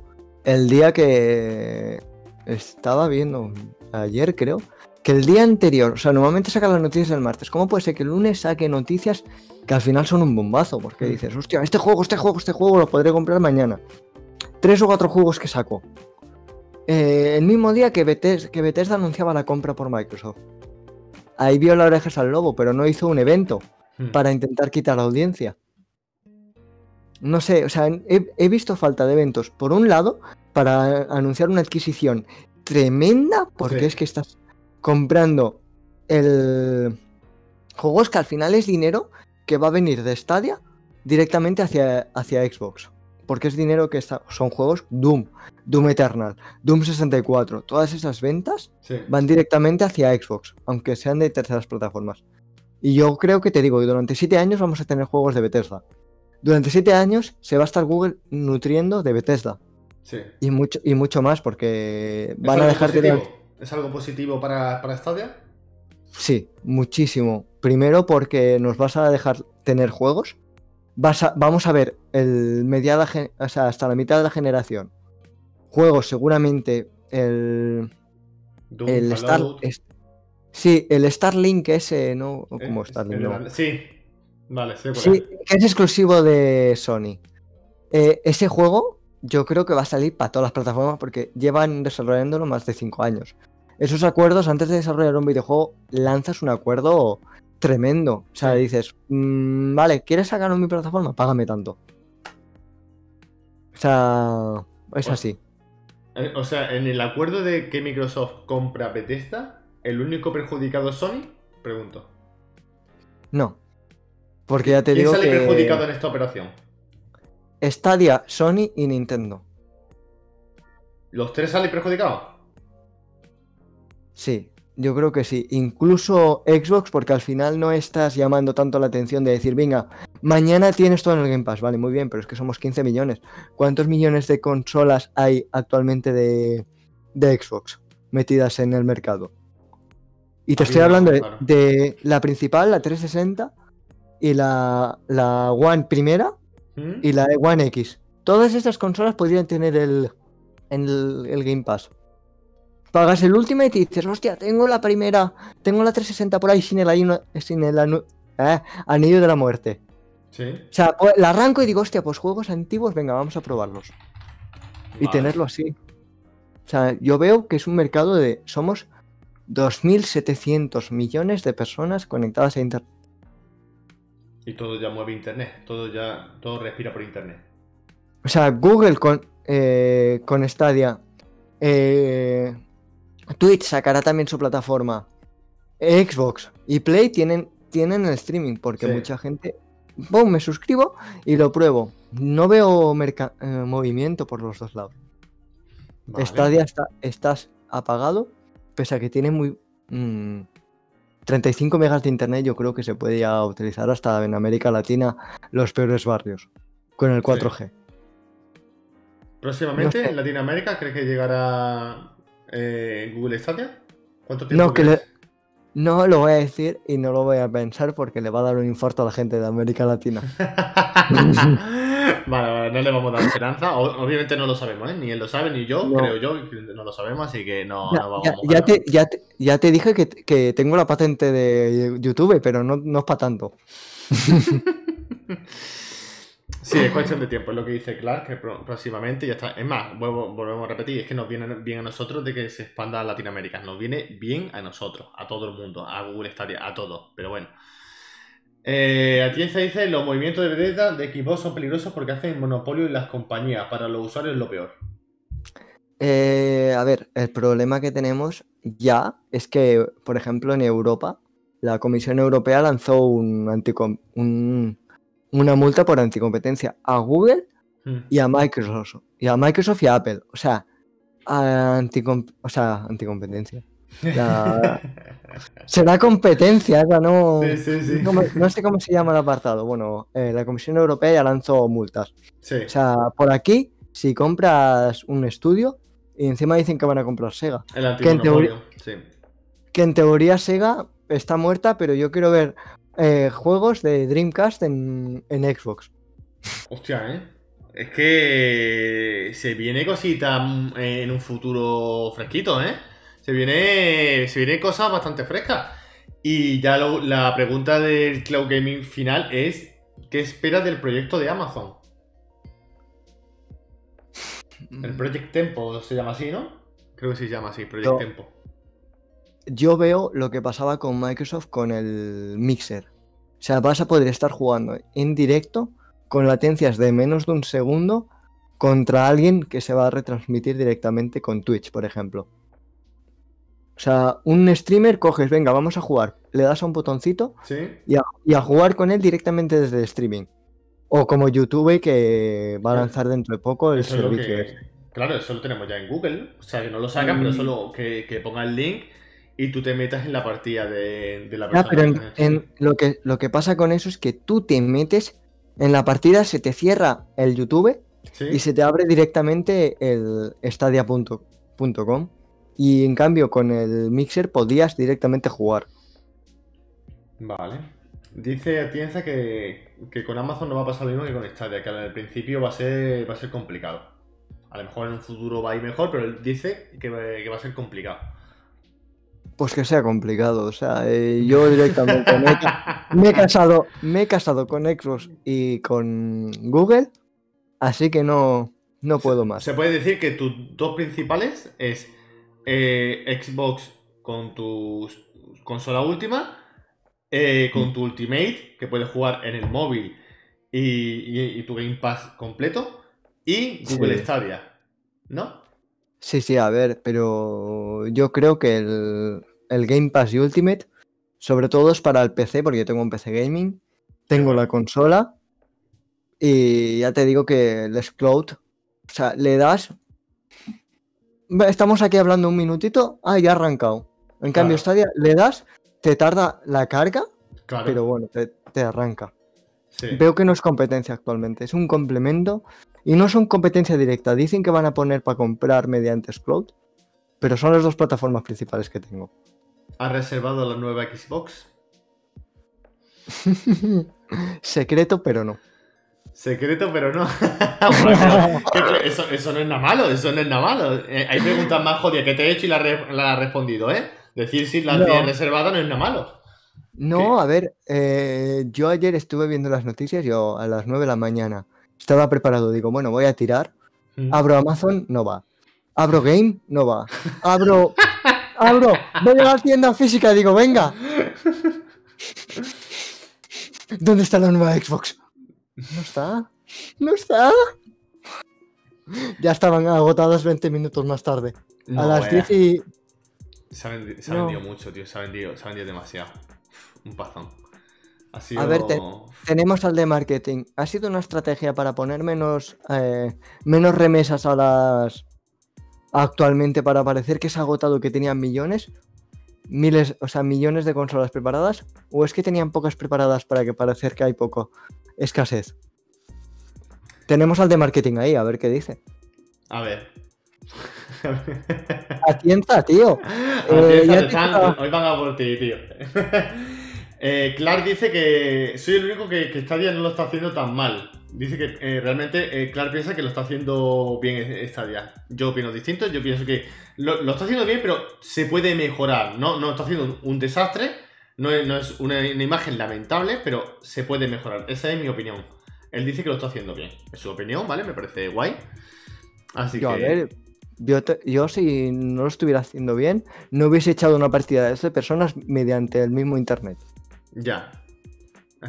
el día que estaba viendo, ayer creo, que el día anterior, o sea, normalmente saca las noticias el martes. ¿Cómo puede ser que el lunes saque noticias que al final son un bombazo? Porque Mm. dices, hostia, este juego, este juego, este juego lo podré comprar mañana. Tres o cuatro juegos que saco. Eh, el mismo día que Bethesda, que Bethesda anunciaba la compra por Microsoft. Ahí vio las orejas al lobo, pero no hizo un evento Hmm. para intentar quitar la audiencia. No sé, o sea, he, he visto falta de eventos, por un lado, para anunciar una adquisición tremenda, porque Sí. es que estás comprando el juegos que al final es dinero que va a venir de Stadia directamente hacia, hacia Xbox. Porque es dinero que está, son juegos Doom, Doom Eternal, Doom 64, todas esas ventas Sí. van directamente hacia Xbox, aunque sean de terceras plataformas. Y yo creo que te digo, durante siete años vamos a tener juegos de Bethesda. Durante siete años se va a estar Google nutriendo de Bethesda. sí. Y mucho, y mucho más, porque ¿Es van a dejar de... ¿Es algo positivo para, para Stadia? Sí, muchísimo. Primero porque nos vas a dejar tener juegos vas a- vamos a ver el mediada, o sea, hasta la mitad de la generación. Juegos seguramente el, Doom, el Star, es- sí, el Starlink ese, ¿no? Eh, como es- Starlink, no. Sí, vale, cuál Sí, que es exclusivo de Sony. Eh, ese juego yo creo que va a salir para todas las plataformas porque llevan desarrollándolo más de 5 años. Esos acuerdos, antes de desarrollar un videojuego, lanzas un acuerdo tremendo. O sea, Sí. dices, "Mm, vale, ¿quieres sacarlo en mi plataforma? Págame tanto. O sea, es Pues- así. Eh, O sea, en el acuerdo de que Microsoft compra Bethesda, ¿el único perjudicado es Sony? Pregunto. No. Porque ya te ¿Quién digo sale que perjudicado en esta operación? Stadia, Sony y Nintendo. ¿Los tres salen perjudicados? Sí, yo creo que sí. Incluso Xbox, porque al final no estás llamando tanto la atención de decir, venga, mañana tienes todo en el Game Pass. Vale, muy bien, pero es que somos 15 millones. ¿Cuántos millones de consolas hay actualmente de, de Xbox metidas en el mercado? Y te estoy hablando claro. de la principal, la 360, y la, la One primera ¿Mm? y la One X. Todas estas consolas podrían tener el, el, el Game Pass. Pagas el Ultimate y dices, hostia, tengo la primera, tengo la 360 por ahí sin el, sin el anu- eh, anillo de la muerte. Sí. O sea, pues, la arranco y digo, hostia, pues juegos antiguos, venga, vamos a probarlos. Y tenerlo así. O sea, yo veo que es un mercado de. Somos 2.700 millones de personas conectadas a Internet. Y todo ya mueve internet, todo ya, todo respira por internet. O sea, Google con, eh, con Stadia. eh, Twitch sacará también su plataforma. Xbox y Play tienen, tienen el streaming porque Sí. mucha gente. ¡Bum! Me suscribo y lo pruebo. No veo eh, movimiento por los dos lados. Vale. Stadia está, estás apagado, pese a que tiene muy. mm, 35 megas de internet, yo creo que se puede ya utilizar hasta en América Latina los peores barrios. Con el 4G. Próximamente No sé. en Latinoamérica, ¿crees que llegará eh, Google Stadia? ¿Cuánto tiempo No, que le-? No lo voy a decir y no lo voy a pensar porque le va a dar un infarto a la gente de América Latina. vale, vale, no le vamos a dar esperanza. Obviamente no lo sabemos, ¿eh? Ni él lo sabe, ni yo, No. creo yo, que no lo sabemos, así que no, ya, no vamos ya- a ya te, ya, te, ya te dije que, que tengo la patente de YouTube, pero no, no es para tanto. Sí, es cuestión de tiempo, es lo que dice Clark, que próximamente ya está. Es más, volvemos a repetir, es que nos viene bien a nosotros de que se expanda a Latinoamérica, nos viene bien a nosotros, a todo el mundo, a Google Stadia, a todos, pero bueno. Eh, Atienza dice, los movimientos de Bethesda de Xbox son peligrosos porque hacen monopolio en las compañías, para los usuarios es lo peor. Eh, a ver, el problema que tenemos ya es que, por ejemplo, en Europa, la Comisión Europea lanzó un anticom- una multa por anticompetencia a Google Hmm. y a Microsoft. Y a Microsoft y a Apple. O sea, a anticom- o sea, anticompetencia. La- Será competencia, esa no. Sí, sí, sí. ¿Cómo- no sé cómo se llama el apartado. Bueno, eh, la Comisión Europea ya lanzó multas. Sí, O sea, por aquí, si compras un estudio y encima dicen que van a comprar Sega. el que en teoría-. Que en teoría Sega está muerta, pero yo quiero ver eh, juegos de Dreamcast en, en Xbox. Hostia, ¿eh? Es que se viene cosita mm, en un futuro fresquito, ¿eh? Se viene, se viene cosas bastante frescas. Y ya lo- la pregunta del Cloud Gaming final es, ¿qué esperas del proyecto de Amazon? El Project Tempo se llama así, ¿no? Creo que se llama así, Project No. Tempo. Yo veo lo que pasaba con Microsoft con el Mixer. O sea, vas a poder estar jugando en directo con latencias de menos de un segundo contra alguien que se va a retransmitir directamente con Twitch, por ejemplo. O sea, un streamer coges, venga, vamos a jugar, le das a un botoncito ¿Sí? y a, y a jugar con él directamente desde el streaming. O como YouTube que va a lanzar dentro de poco el Eso es servicio. que- este. Claro, eso lo tenemos ya en Google. O sea, que no lo sacan, pero Mm. solo que, que ponga el link y tú te metas en la partida de, de la Ya, persona. pero en, lo, que, lo que pasa con eso es que tú te metes en la partida, se te cierra el YouTube ¿Sí? y se te abre directamente el stadia.com. Y en cambio con el Mixer podías directamente jugar. Vale. Dice Atienza que que con Amazon no va a pasar lo mismo que con Stadia, que al principio va a ser, va a ser complicado. A lo mejor en un futuro va a ir mejor, pero él dice que, que va a ser complicado. Pues que sea complicado. O sea, eh, yo directamente me, me he casado, me he casado con Xbox y con Google, así que no, no puedo más. Se puede decir que tus dos principales es eh, Xbox con tu consola última, eh, con tu Ultimate, que puedes jugar en el móvil y, y- y tu Game Pass completo, y Google Sí. Stadia, ¿no? Sí, sí, a ver, pero yo creo que el, el Game Pass y Ultimate, sobre todo es para el PC, porque yo tengo un PC gaming, tengo la consola y ya te digo que el Cloud, o sea, le das... Estamos aquí hablando un minutito, ah, ya ha arrancado. En cambio, Claro. Stadia, le das, te tarda la carga, Claro. pero bueno, te, te arranca. sí. Veo que no es competencia actualmente, es un complemento y no son competencia directa. Dicen que van a poner para comprar mediante Cloud, pero son las dos plataformas principales que tengo. ¿Has reservado la nueva Xbox? Secreto, pero no. Secreto, pero no. Bueno, eso, eso no es nada malo, eso no es nada malo. Eh, hay preguntas más jodidas que te he hecho y la, re- la has respondido, ¿eh? Decir si la No. tienes reservada no es nada malo. No, a ver, eh, yo ayer estuve viendo las noticias, yo a las 9 de la mañana estaba preparado, digo, bueno, voy a tirar, abro Amazon, no va. Abro Game, no va. Abro, abro, voy a la tienda física, digo, venga. ¿Dónde está la nueva Xbox? No está, no está. Ya estaban agotadas 20 minutos más tarde. No, a las vea. 10 y... Se ha, vendi- se ha No. vendido mucho, tío. Se ha vendido, se ha vendido demasiado. Un pazón. Ha sido... A ver, te- Tenemos al de marketing. ¿Ha sido una estrategia para poner menos, eh, menos remesas a las... actualmente para parecer que se ha agotado que tenían millones? Miles, o sea, millones de consolas preparadas. ¿O es que tenían pocas preparadas para que parecer que hay poco? Escasez. Tenemos al de marketing ahí, a ver qué dice. A ver. Atienza, tío. Eh, hoy van a por ti, tío. Eh, Clark dice que soy el único que, que Stadia no lo está haciendo tan mal. Dice que eh, realmente eh, Clark piensa que lo está haciendo bien Stadia. Yo opino distinto, yo pienso que lo, lo está haciendo bien, pero se puede mejorar. No, no está haciendo un, desastre, no es, no es una, una imagen lamentable, pero se puede mejorar. Esa es mi opinión. Él dice que lo está haciendo bien. Es su opinión, ¿vale? Me parece guay. Así Yo, a que... ver, yo, te- yo si no lo estuviera haciendo bien, no hubiese echado una partida de 12 personas mediante el mismo internet. Ya.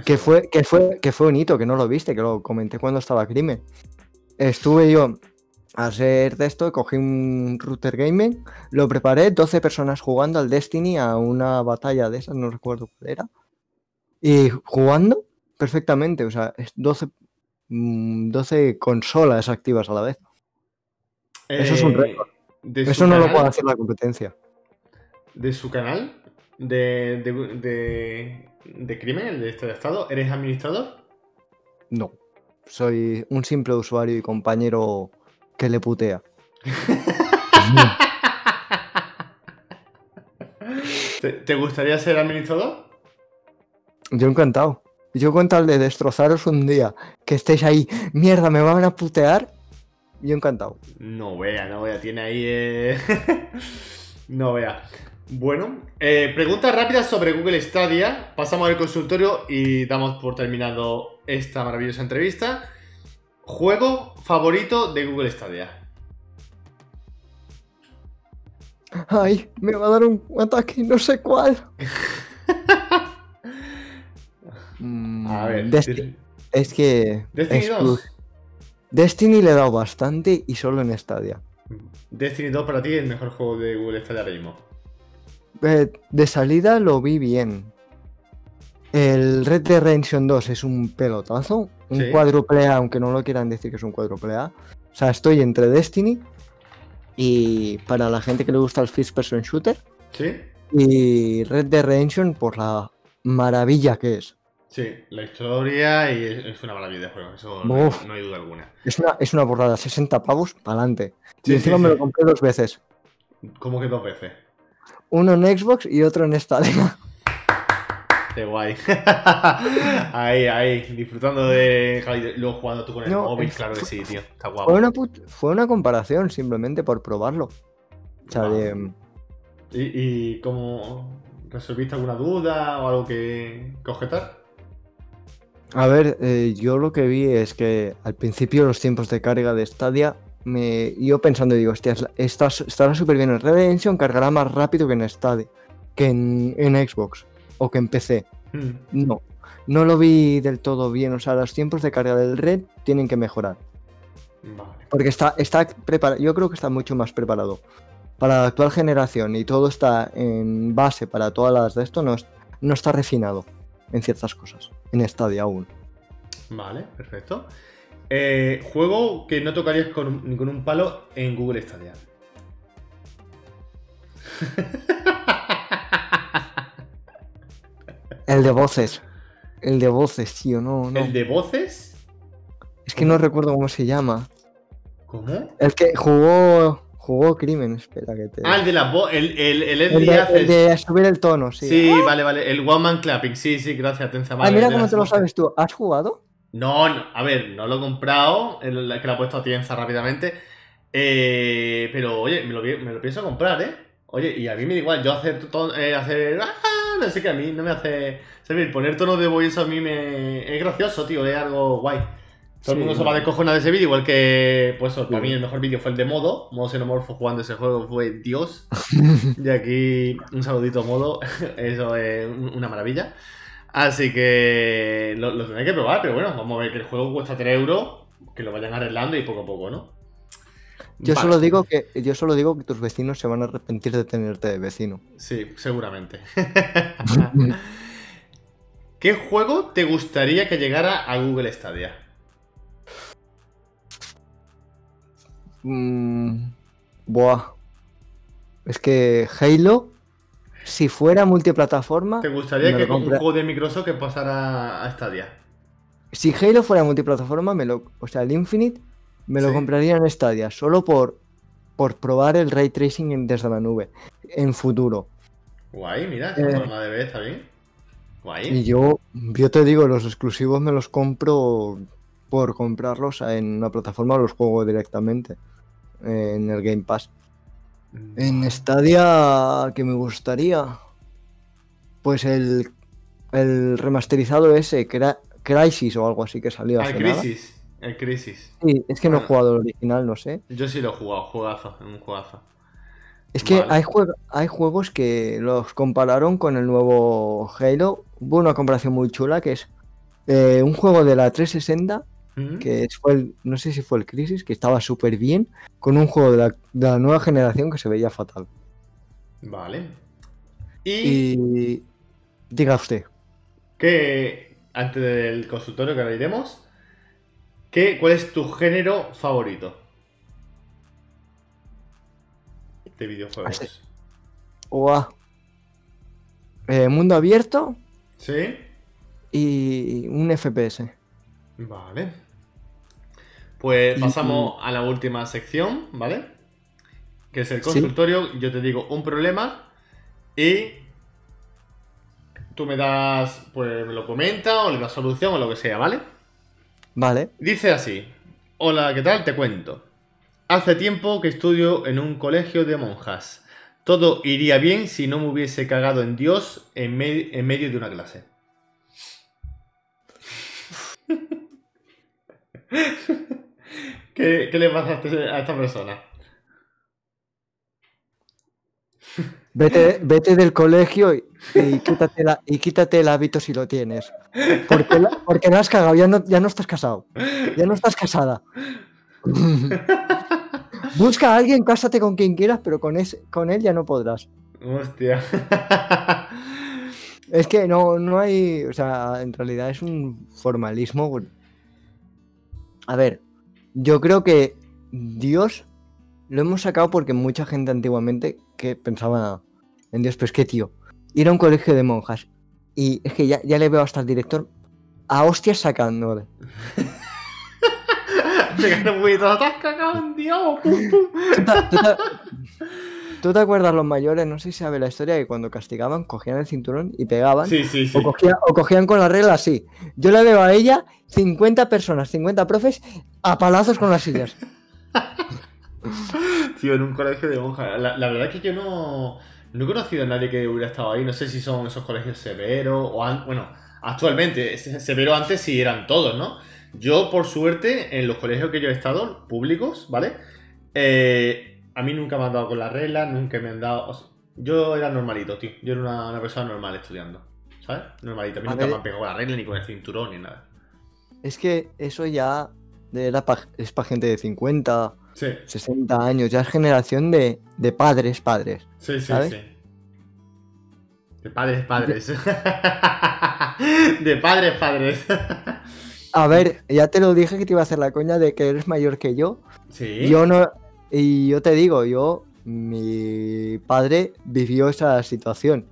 Que fue, que fue, que fue un hito, que no lo viste, que lo comenté cuando estaba crimen. Estuve yo a hacer de esto, cogí un router gaming, lo preparé, 12 personas jugando al Destiny a una batalla de esas, no recuerdo cuál era. Y jugando perfectamente, o sea, es 12, mm, 12 consolas activas a la vez. Eso es un Eh, récord. Eso no lo puede hacer la competencia. de su canal de, de, de, de crimen, el de este estado, ¿eres administrador? No. Soy un simple usuario y compañero que le putea. ¿Te, te gustaría ser administrador? Yo encantado. Yo con tal de destrozaros un día, que estéis ahí, mierda, me van a putear. Yo encantado. No vea, no vea, tiene ahí. eh, no vea. Bueno, eh, preguntas rápidas sobre Google Stadia. Pasamos al consultorio y damos por terminado esta maravillosa entrevista. Juego favorito de Google Stadia. Ay, me va a dar un ataque, no sé cuál. Mm, A ver, Desti- Des- es que. Destiny es 2. plus. Destiny le he dado bastante y solo en Stadia. Destiny 2 para ti es el mejor juego de Google Stadia ahora mismo. Eh, de salida lo vi bien. El Red Dead Redemption 2 es un pelotazo, un Sí. cuádruple A, aunque no lo quieran decir que es un cuádruple A. O sea, estoy entre Destiny y para la gente que le gusta el First Person Shooter ¿Sí? y Red Dead Redemption por la maravilla que es. Sí, la historia y es, es una maravilla de juego, eso no, Uf. no hay duda alguna. Es una, es una borrada, 60 pavos para adelante. Sí, y encima sí, me lo compré dos veces. ¿Cómo que dos veces? Uno en Xbox y otro en Stadia. Qué guay. ahí, ahí, disfrutando de. Luego jugando tú con el No, móvil, es- claro que sí, tío. Está Fue guapo. una, put- fue una comparación simplemente por probarlo. O sea, Vale. de, ¿Y, y cómo resolviste alguna duda o algo que, que objetar? A ver, eh, yo lo que vi es que al principio los tiempos de carga de Stadia, me, yo pensando, digo, hostia, está- estará súper bien en Redemption, cargará más rápido que en Stadia, que en, en Xbox o que en PC. Hmm, No, no lo vi del todo bien. O sea, los tiempos de carga del Red tienen que mejorar. Vale. Porque está, está preparado, yo creo que está mucho más preparado para la actual generación y todo está en base para todas las de esto, no, no está refinado en ciertas cosas, en Stadia aún. Vale, perfecto. Eh, juego que no tocarías con, un- ni con un palo en Google Stadia. El de voces. El de voces, tío, no, no. ¿El de voces? Es que no recuerdo cómo se llama. ¿Cómo? El que jugó. Jugó Crimen, espera que te. Ah, el de la voz. El, el, el, de, el subir el tono, sí. Sí, vale, vale. El One Man Clapping. Sí, sí, gracias, Tenza. Ah, mira cómo te lo sabes tú. ¿Has jugado? No, no, a ver, no lo he comprado, el que lo ha puesto a Tienza rápidamente. Eh, pero, oye, me lo, pi- me lo pienso comprar, ¿eh? Oye, y a mí me da igual, yo hacer, to- eh, hacer, ah, no sé que a mí no me hace servir. Poner tono de voice a mí me, es gracioso, tío, es algo guay. Todo el mundo se va de cojona de ese vídeo, igual que, pues, para mí el mejor vídeo fue el de Modo. Modo Xenomorfo jugando ese juego fue Dios. Y aquí un saludito Modo, eso es un- una maravilla. Así que lo, lo tendré que probar, pero bueno, vamos a ver que el juego cuesta 3 euros, que lo vayan arreglando y poco a poco, ¿no? Yo Vale. solo digo que yo solo digo que tus vecinos se van a arrepentir de tenerte de vecino. Sí, seguramente. ¿Qué juego te gustaría que llegara a Google Stadia? Mm, buah. Es que Halo, si fuera multiplataforma, ¿Te gustaría que con un juego de Microsoft que pasara a Stadia? si Halo fuera multiplataforma, me lo, o sea, el Infinite, me lo Sí. compraría en Stadia, solo por, por probar el ray tracing en- desde la nube, en futuro. Guay, mira, esa Eh. forma de ver está bien. Guay. Y yo, yo te digo, los exclusivos me los compro por comprarlos en una plataforma, los juego directamente en el Game Pass. En Stadia, que me gustaría, pues el, el remasterizado ese, Crisis o algo así que salió Ah, hace el nada. Crisis. El Crisis. Sí, es que no he Ah. jugado el original, no sé. Yo sí lo he jugado, juegazo, un juegazo. Es que Vale. hay, jue- hay juegos que los compararon con el nuevo Halo. Hubo una comparación muy chula que es eh, un juego de la 360, ¿Mm? que fue el, no sé si fue el Crisis, que estaba súper bien, con un juego de la, de la nueva generación que se veía fatal. Vale. Y, Y diga usted, que antes del consultorio que ahora iremos, ¿qué, ¿cuál es tu género favorito de videojuegos? Así. Uah. Eh, mundo abierto ¿Sí? y un FPS. Vale. Pues pasamos a la última sección, ¿vale? Que es el Sí. consultorio. Yo te digo un problema y tú me das, pues me lo comentas o le das solución o lo que sea, ¿vale? Vale. Dice así. Hola, ¿qué tal? Te cuento. Hace tiempo que estudio en un colegio de monjas. Todo iría bien si no me hubiese cagado en Dios en, me- en medio de una clase. ¿Qué, qué le pasa a, este- a esta persona? Vete, vete del colegio y, y quítate la- y quítate el hábito si lo tienes. Porque, la- porque no has cagado, ya no, ya no estás casado. Ya no estás casada. Busca a alguien, cásate con quien quieras, pero con, ese, con él ya no podrás. Hostia. Es que no, no hay. O sea, en realidad es un formalismo. A ver, yo creo que Dios lo hemos sacado porque mucha gente antiguamente que pensaba en Dios, pero es que, tío, ir a un colegio de monjas y es que ya, ya le veo hasta el director a hostias sacándole. Pegando un puñetazo, ¡te has cagado en Dios! ¡Pum, pum! ¿Tú te- tú te- ¿Tú te acuerdas los mayores? No sé si sabes la historia que cuando castigaban cogían el cinturón y pegaban. Sí, sí, sí. O, cogía- o cogían con la regla así. Yo la veo a ella, 50 personas, 50 profes, a palazos con las sillas. Tío, en un colegio de monjas. La, la verdad es que yo no, no he conocido a nadie que hubiera estado ahí. No sé si son esos colegios severos o... an- bueno, actualmente, se- severo antes sí eran todos, ¿no? Yo, por suerte, en los colegios que yo he estado, públicos, ¿vale? Eh, a mí nunca me han dado con las reglas, nunca me han dado... o sea, yo era normalito, tío. Yo era una, una persona normal estudiando, ¿sabes? Normalito. A mí A nunca ver. me han pegado con la regla ni con el cinturón ni nada. Es que eso ya era pa- es para gente de 50, Sí, 60 años. Ya es generación de, de padres, padres. sí, sí, ¿Sabes? sí. De padres, padres. de padres, padres. A ver, ya te lo dije que te iba a hacer la coña de que eres mayor que yo. sí. Yo no. Y yo te digo, yo. Mi padre vivió esa situación.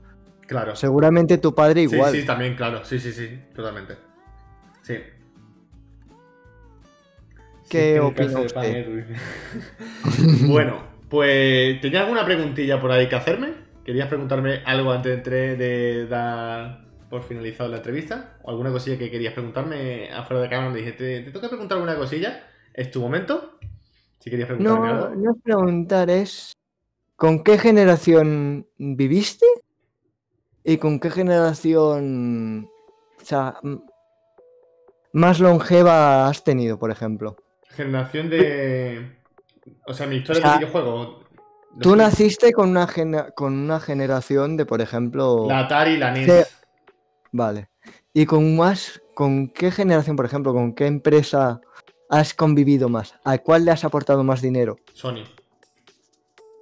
Claro. Seguramente tu padre Sí, igual. sí, también, claro. Sí, sí, sí, totalmente. Sí. ¿Qué Sí, opina usted? Bueno, pues ¿tenía alguna preguntilla por ahí que hacerme? ¿Querías preguntarme algo antes de, entre- de dar por finalizado la entrevista? ¿O alguna cosilla que querías preguntarme afuera de cámara? Me dije, ¿te, te toca preguntar alguna cosilla? ¿Es tu momento? Si querías preguntarme No, algo. no es preguntar, es. ¿Con qué generación viviste? ¿Y con qué generación. O sea. Más longeva has tenido, por ejemplo? Generación de... O sea, mi historia O sea, de videojuego... Tú naciste con una, con una generación de, por ejemplo. La Atari y la NES. Vale. ¿Y con más, con qué generación, por ejemplo, con qué empresa has convivido más? ¿A cuál le has aportado más dinero? Sony.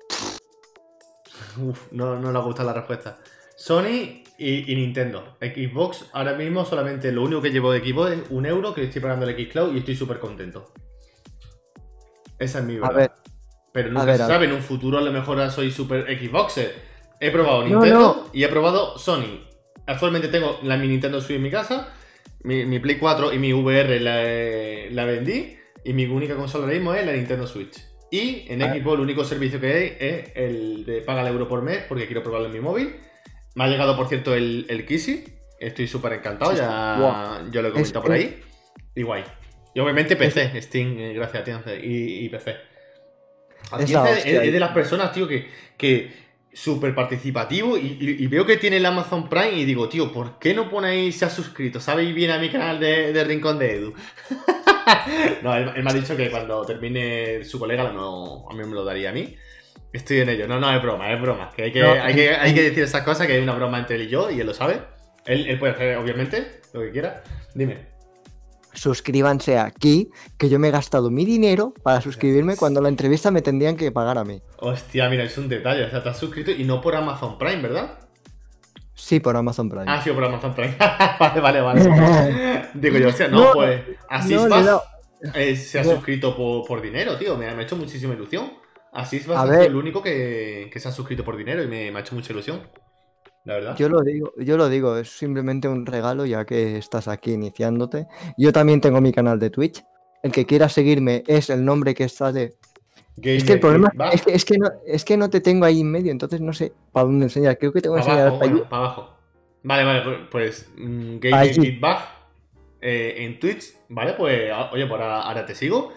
Uf, no, no le gusta la respuesta. Sony y, y Nintendo. Xbox, ahora mismo solamente lo único que llevo de Xbox es un euro que estoy pagando el Xcloud y estoy súper contento. Esa es mi verdad. ver, Pero nunca ver, se a sabe, en un futuro a lo mejor ahora soy súper Xboxer. He probado No, Nintendo no. y he probado Sony. Actualmente tengo la mi Nintendo Switch en mi casa, mi, mi Play 4 y mi VR la, la vendí y mi única consola ahora mismo es la Nintendo Switch. Y en Ah. Xbox el único servicio que hay es el de paga el euro por mes porque quiero probarlo en mi móvil. Me ha llegado, por cierto, el, el Kissy. Estoy súper encantado, Sí, ya yo lo he comentado Es- por ahí. Y guay. Y obviamente PC, Steam, eh, gracias a Tiance, y, y PC. Hostia, es, es de las personas, tío, que, que súper participativo y, y- y veo que tiene el Amazon Prime y digo, tío, ¿por qué no ponéis se ha suscrito? ¿Sabéis bien a mi canal de, de Rincón de Edu? no, él, él me ha dicho que cuando termine su colega, no, a mí me lo daría a mí. Estoy en ello. No, no, es broma, es broma. Que hay que, No, hay que, hay que decir esas cosas, que hay una broma entre él y yo, y él lo sabe. Él, él puede hacer, obviamente, lo que quiera. Dime. Suscríbanse aquí, que yo me he gastado mi dinero para suscribirme cuando la entrevista me tendrían que pagar a mí. Hostia, mira, es un detalle. O sea, te has suscrito y no por Amazon Prime, ¿verdad? Sí, por Amazon Prime. Ah, sí, por Amazon Prime. vale, vale, vale. Digo yo, o sea, no, No, pues así no, he dado- se ha no. suscrito por, por dinero, tío. Me, ha- me ha hecho muchísima ilusión. Así sido el único que, que se ha suscrito por dinero y me, me ha hecho mucha ilusión. La verdad. Yo lo digo, yo lo digo, es simplemente un regalo ya que estás aquí iniciándote. Yo también tengo mi canal de Twitch. El que quiera seguirme es el nombre que está de. Es que el problema es que, es, que no, es que no te tengo ahí en medio, entonces no sé para dónde enseñar. Creo que tengo que enseñar para allí. bueno, para abajo. Vale, vale, pues, Game Allí. Kid Bug, eh, en Twitch, ¿vale? Pues a- oye, pues ahora, ahora te sigo.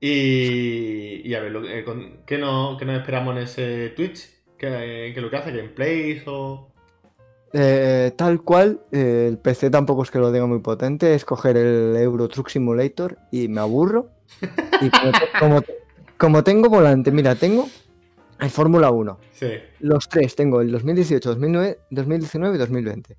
Y, y a ver, lo, eh, con- ¿qué, no, ¿qué nos esperamos en ese Twitch? ¿Qué, qué es lo que hace? ¿Gameplays o...? Eh, tal cual, eh, el PC tampoco es que lo tenga muy potente, es coger el Euro Truck Simulator y me aburro. Y como, como como tengo volante, mira, tengo el Fórmula 1. Sí. Los tres, tengo el 2018, 2009, 2019 y 2020.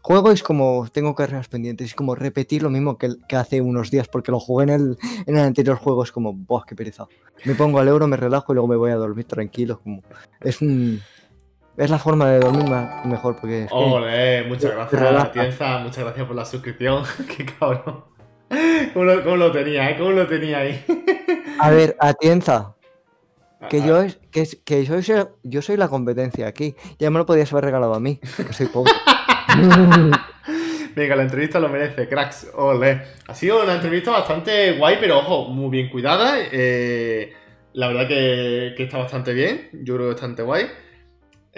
Juego es como, tengo carreras pendientes, es como repetir lo mismo que, que hace unos días, porque lo jugué en el, en el anterior juego, es como, ¡buah, qué pereza! Me pongo al euro, me relajo y luego me voy a dormir tranquilo, como, es un... Es la forma de dormir ma- mejor, porque es que- muchas gracias. Tienza. Muchas gracias por la suscripción. Qué cabrón. ¿Cómo lo, cómo lo tenía, eh? ¿Cómo lo tenía ahí? A ver, Atienza, que Ah, yo, es, que, es- que yo, soy, yo soy la competencia aquí, ya me lo podías haber regalado a mí, que soy pobre. Venga, la entrevista lo merece, cracks. Ole. Ha sido una entrevista bastante guay, pero ojo, muy bien cuidada. eh, La verdad que, que está bastante bien. Yo creo que bastante guay.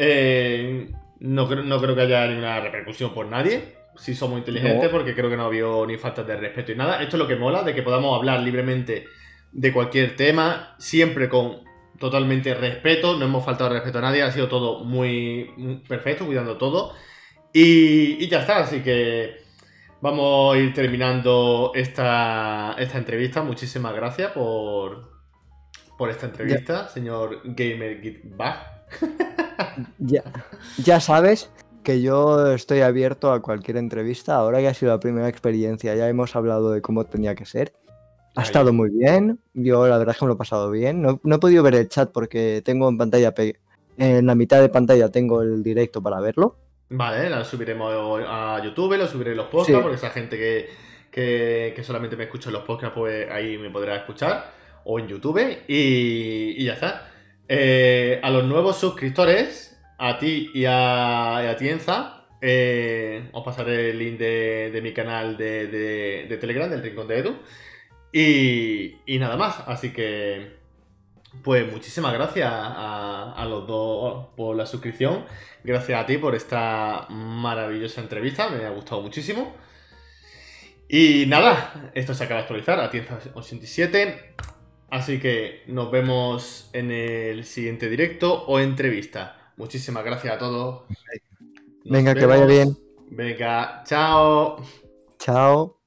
Eh, no, creo- no creo que haya ninguna repercusión por nadie. Si somos inteligentes, No. porque creo que no ha habido ni falta de respeto y nada. Esto es lo que mola, de que podamos hablar libremente de cualquier tema, siempre con totalmente respeto. No hemos faltado respeto a nadie, ha sido todo muy, muy perfecto, cuidando todo. Y, y ya está, así que vamos a ir terminando esta, esta entrevista. Muchísimas gracias por, por esta entrevista, señor Gamer. Ya, ya sabes que yo estoy abierto a cualquier entrevista. Ahora que ha sido la primera experiencia, ya hemos hablado de cómo tenía que ser. Ha Ahí. estado muy bien. Yo la verdad es que me lo he pasado bien. No, no he podido ver el chat porque tengo en pantalla, en la mitad de pantalla tengo el directo para verlo. Vale, la subiremos a YouTube, lo subiré en los podcasts, Sí. porque esa gente que, que- que solamente me escucha en los podcasts, pues ahí me podrá escuchar, o en YouTube, y, y ya está. Eh, a los nuevos suscriptores, a ti y a, y Tienza, eh, os pasaré el link de, mi canal de, Telegram, del Rincón de Edu, y, nada más, así que... Pues muchísimas gracias a, a los dos por la suscripción. Gracias a ti por esta maravillosa entrevista, me ha gustado muchísimo. Y nada, esto se acaba de actualizar a 1087. Así que nos vemos en el siguiente directo o entrevista. Muchísimas gracias a todos. Nos Venga, que vaya bien. Venga, chao. Chao.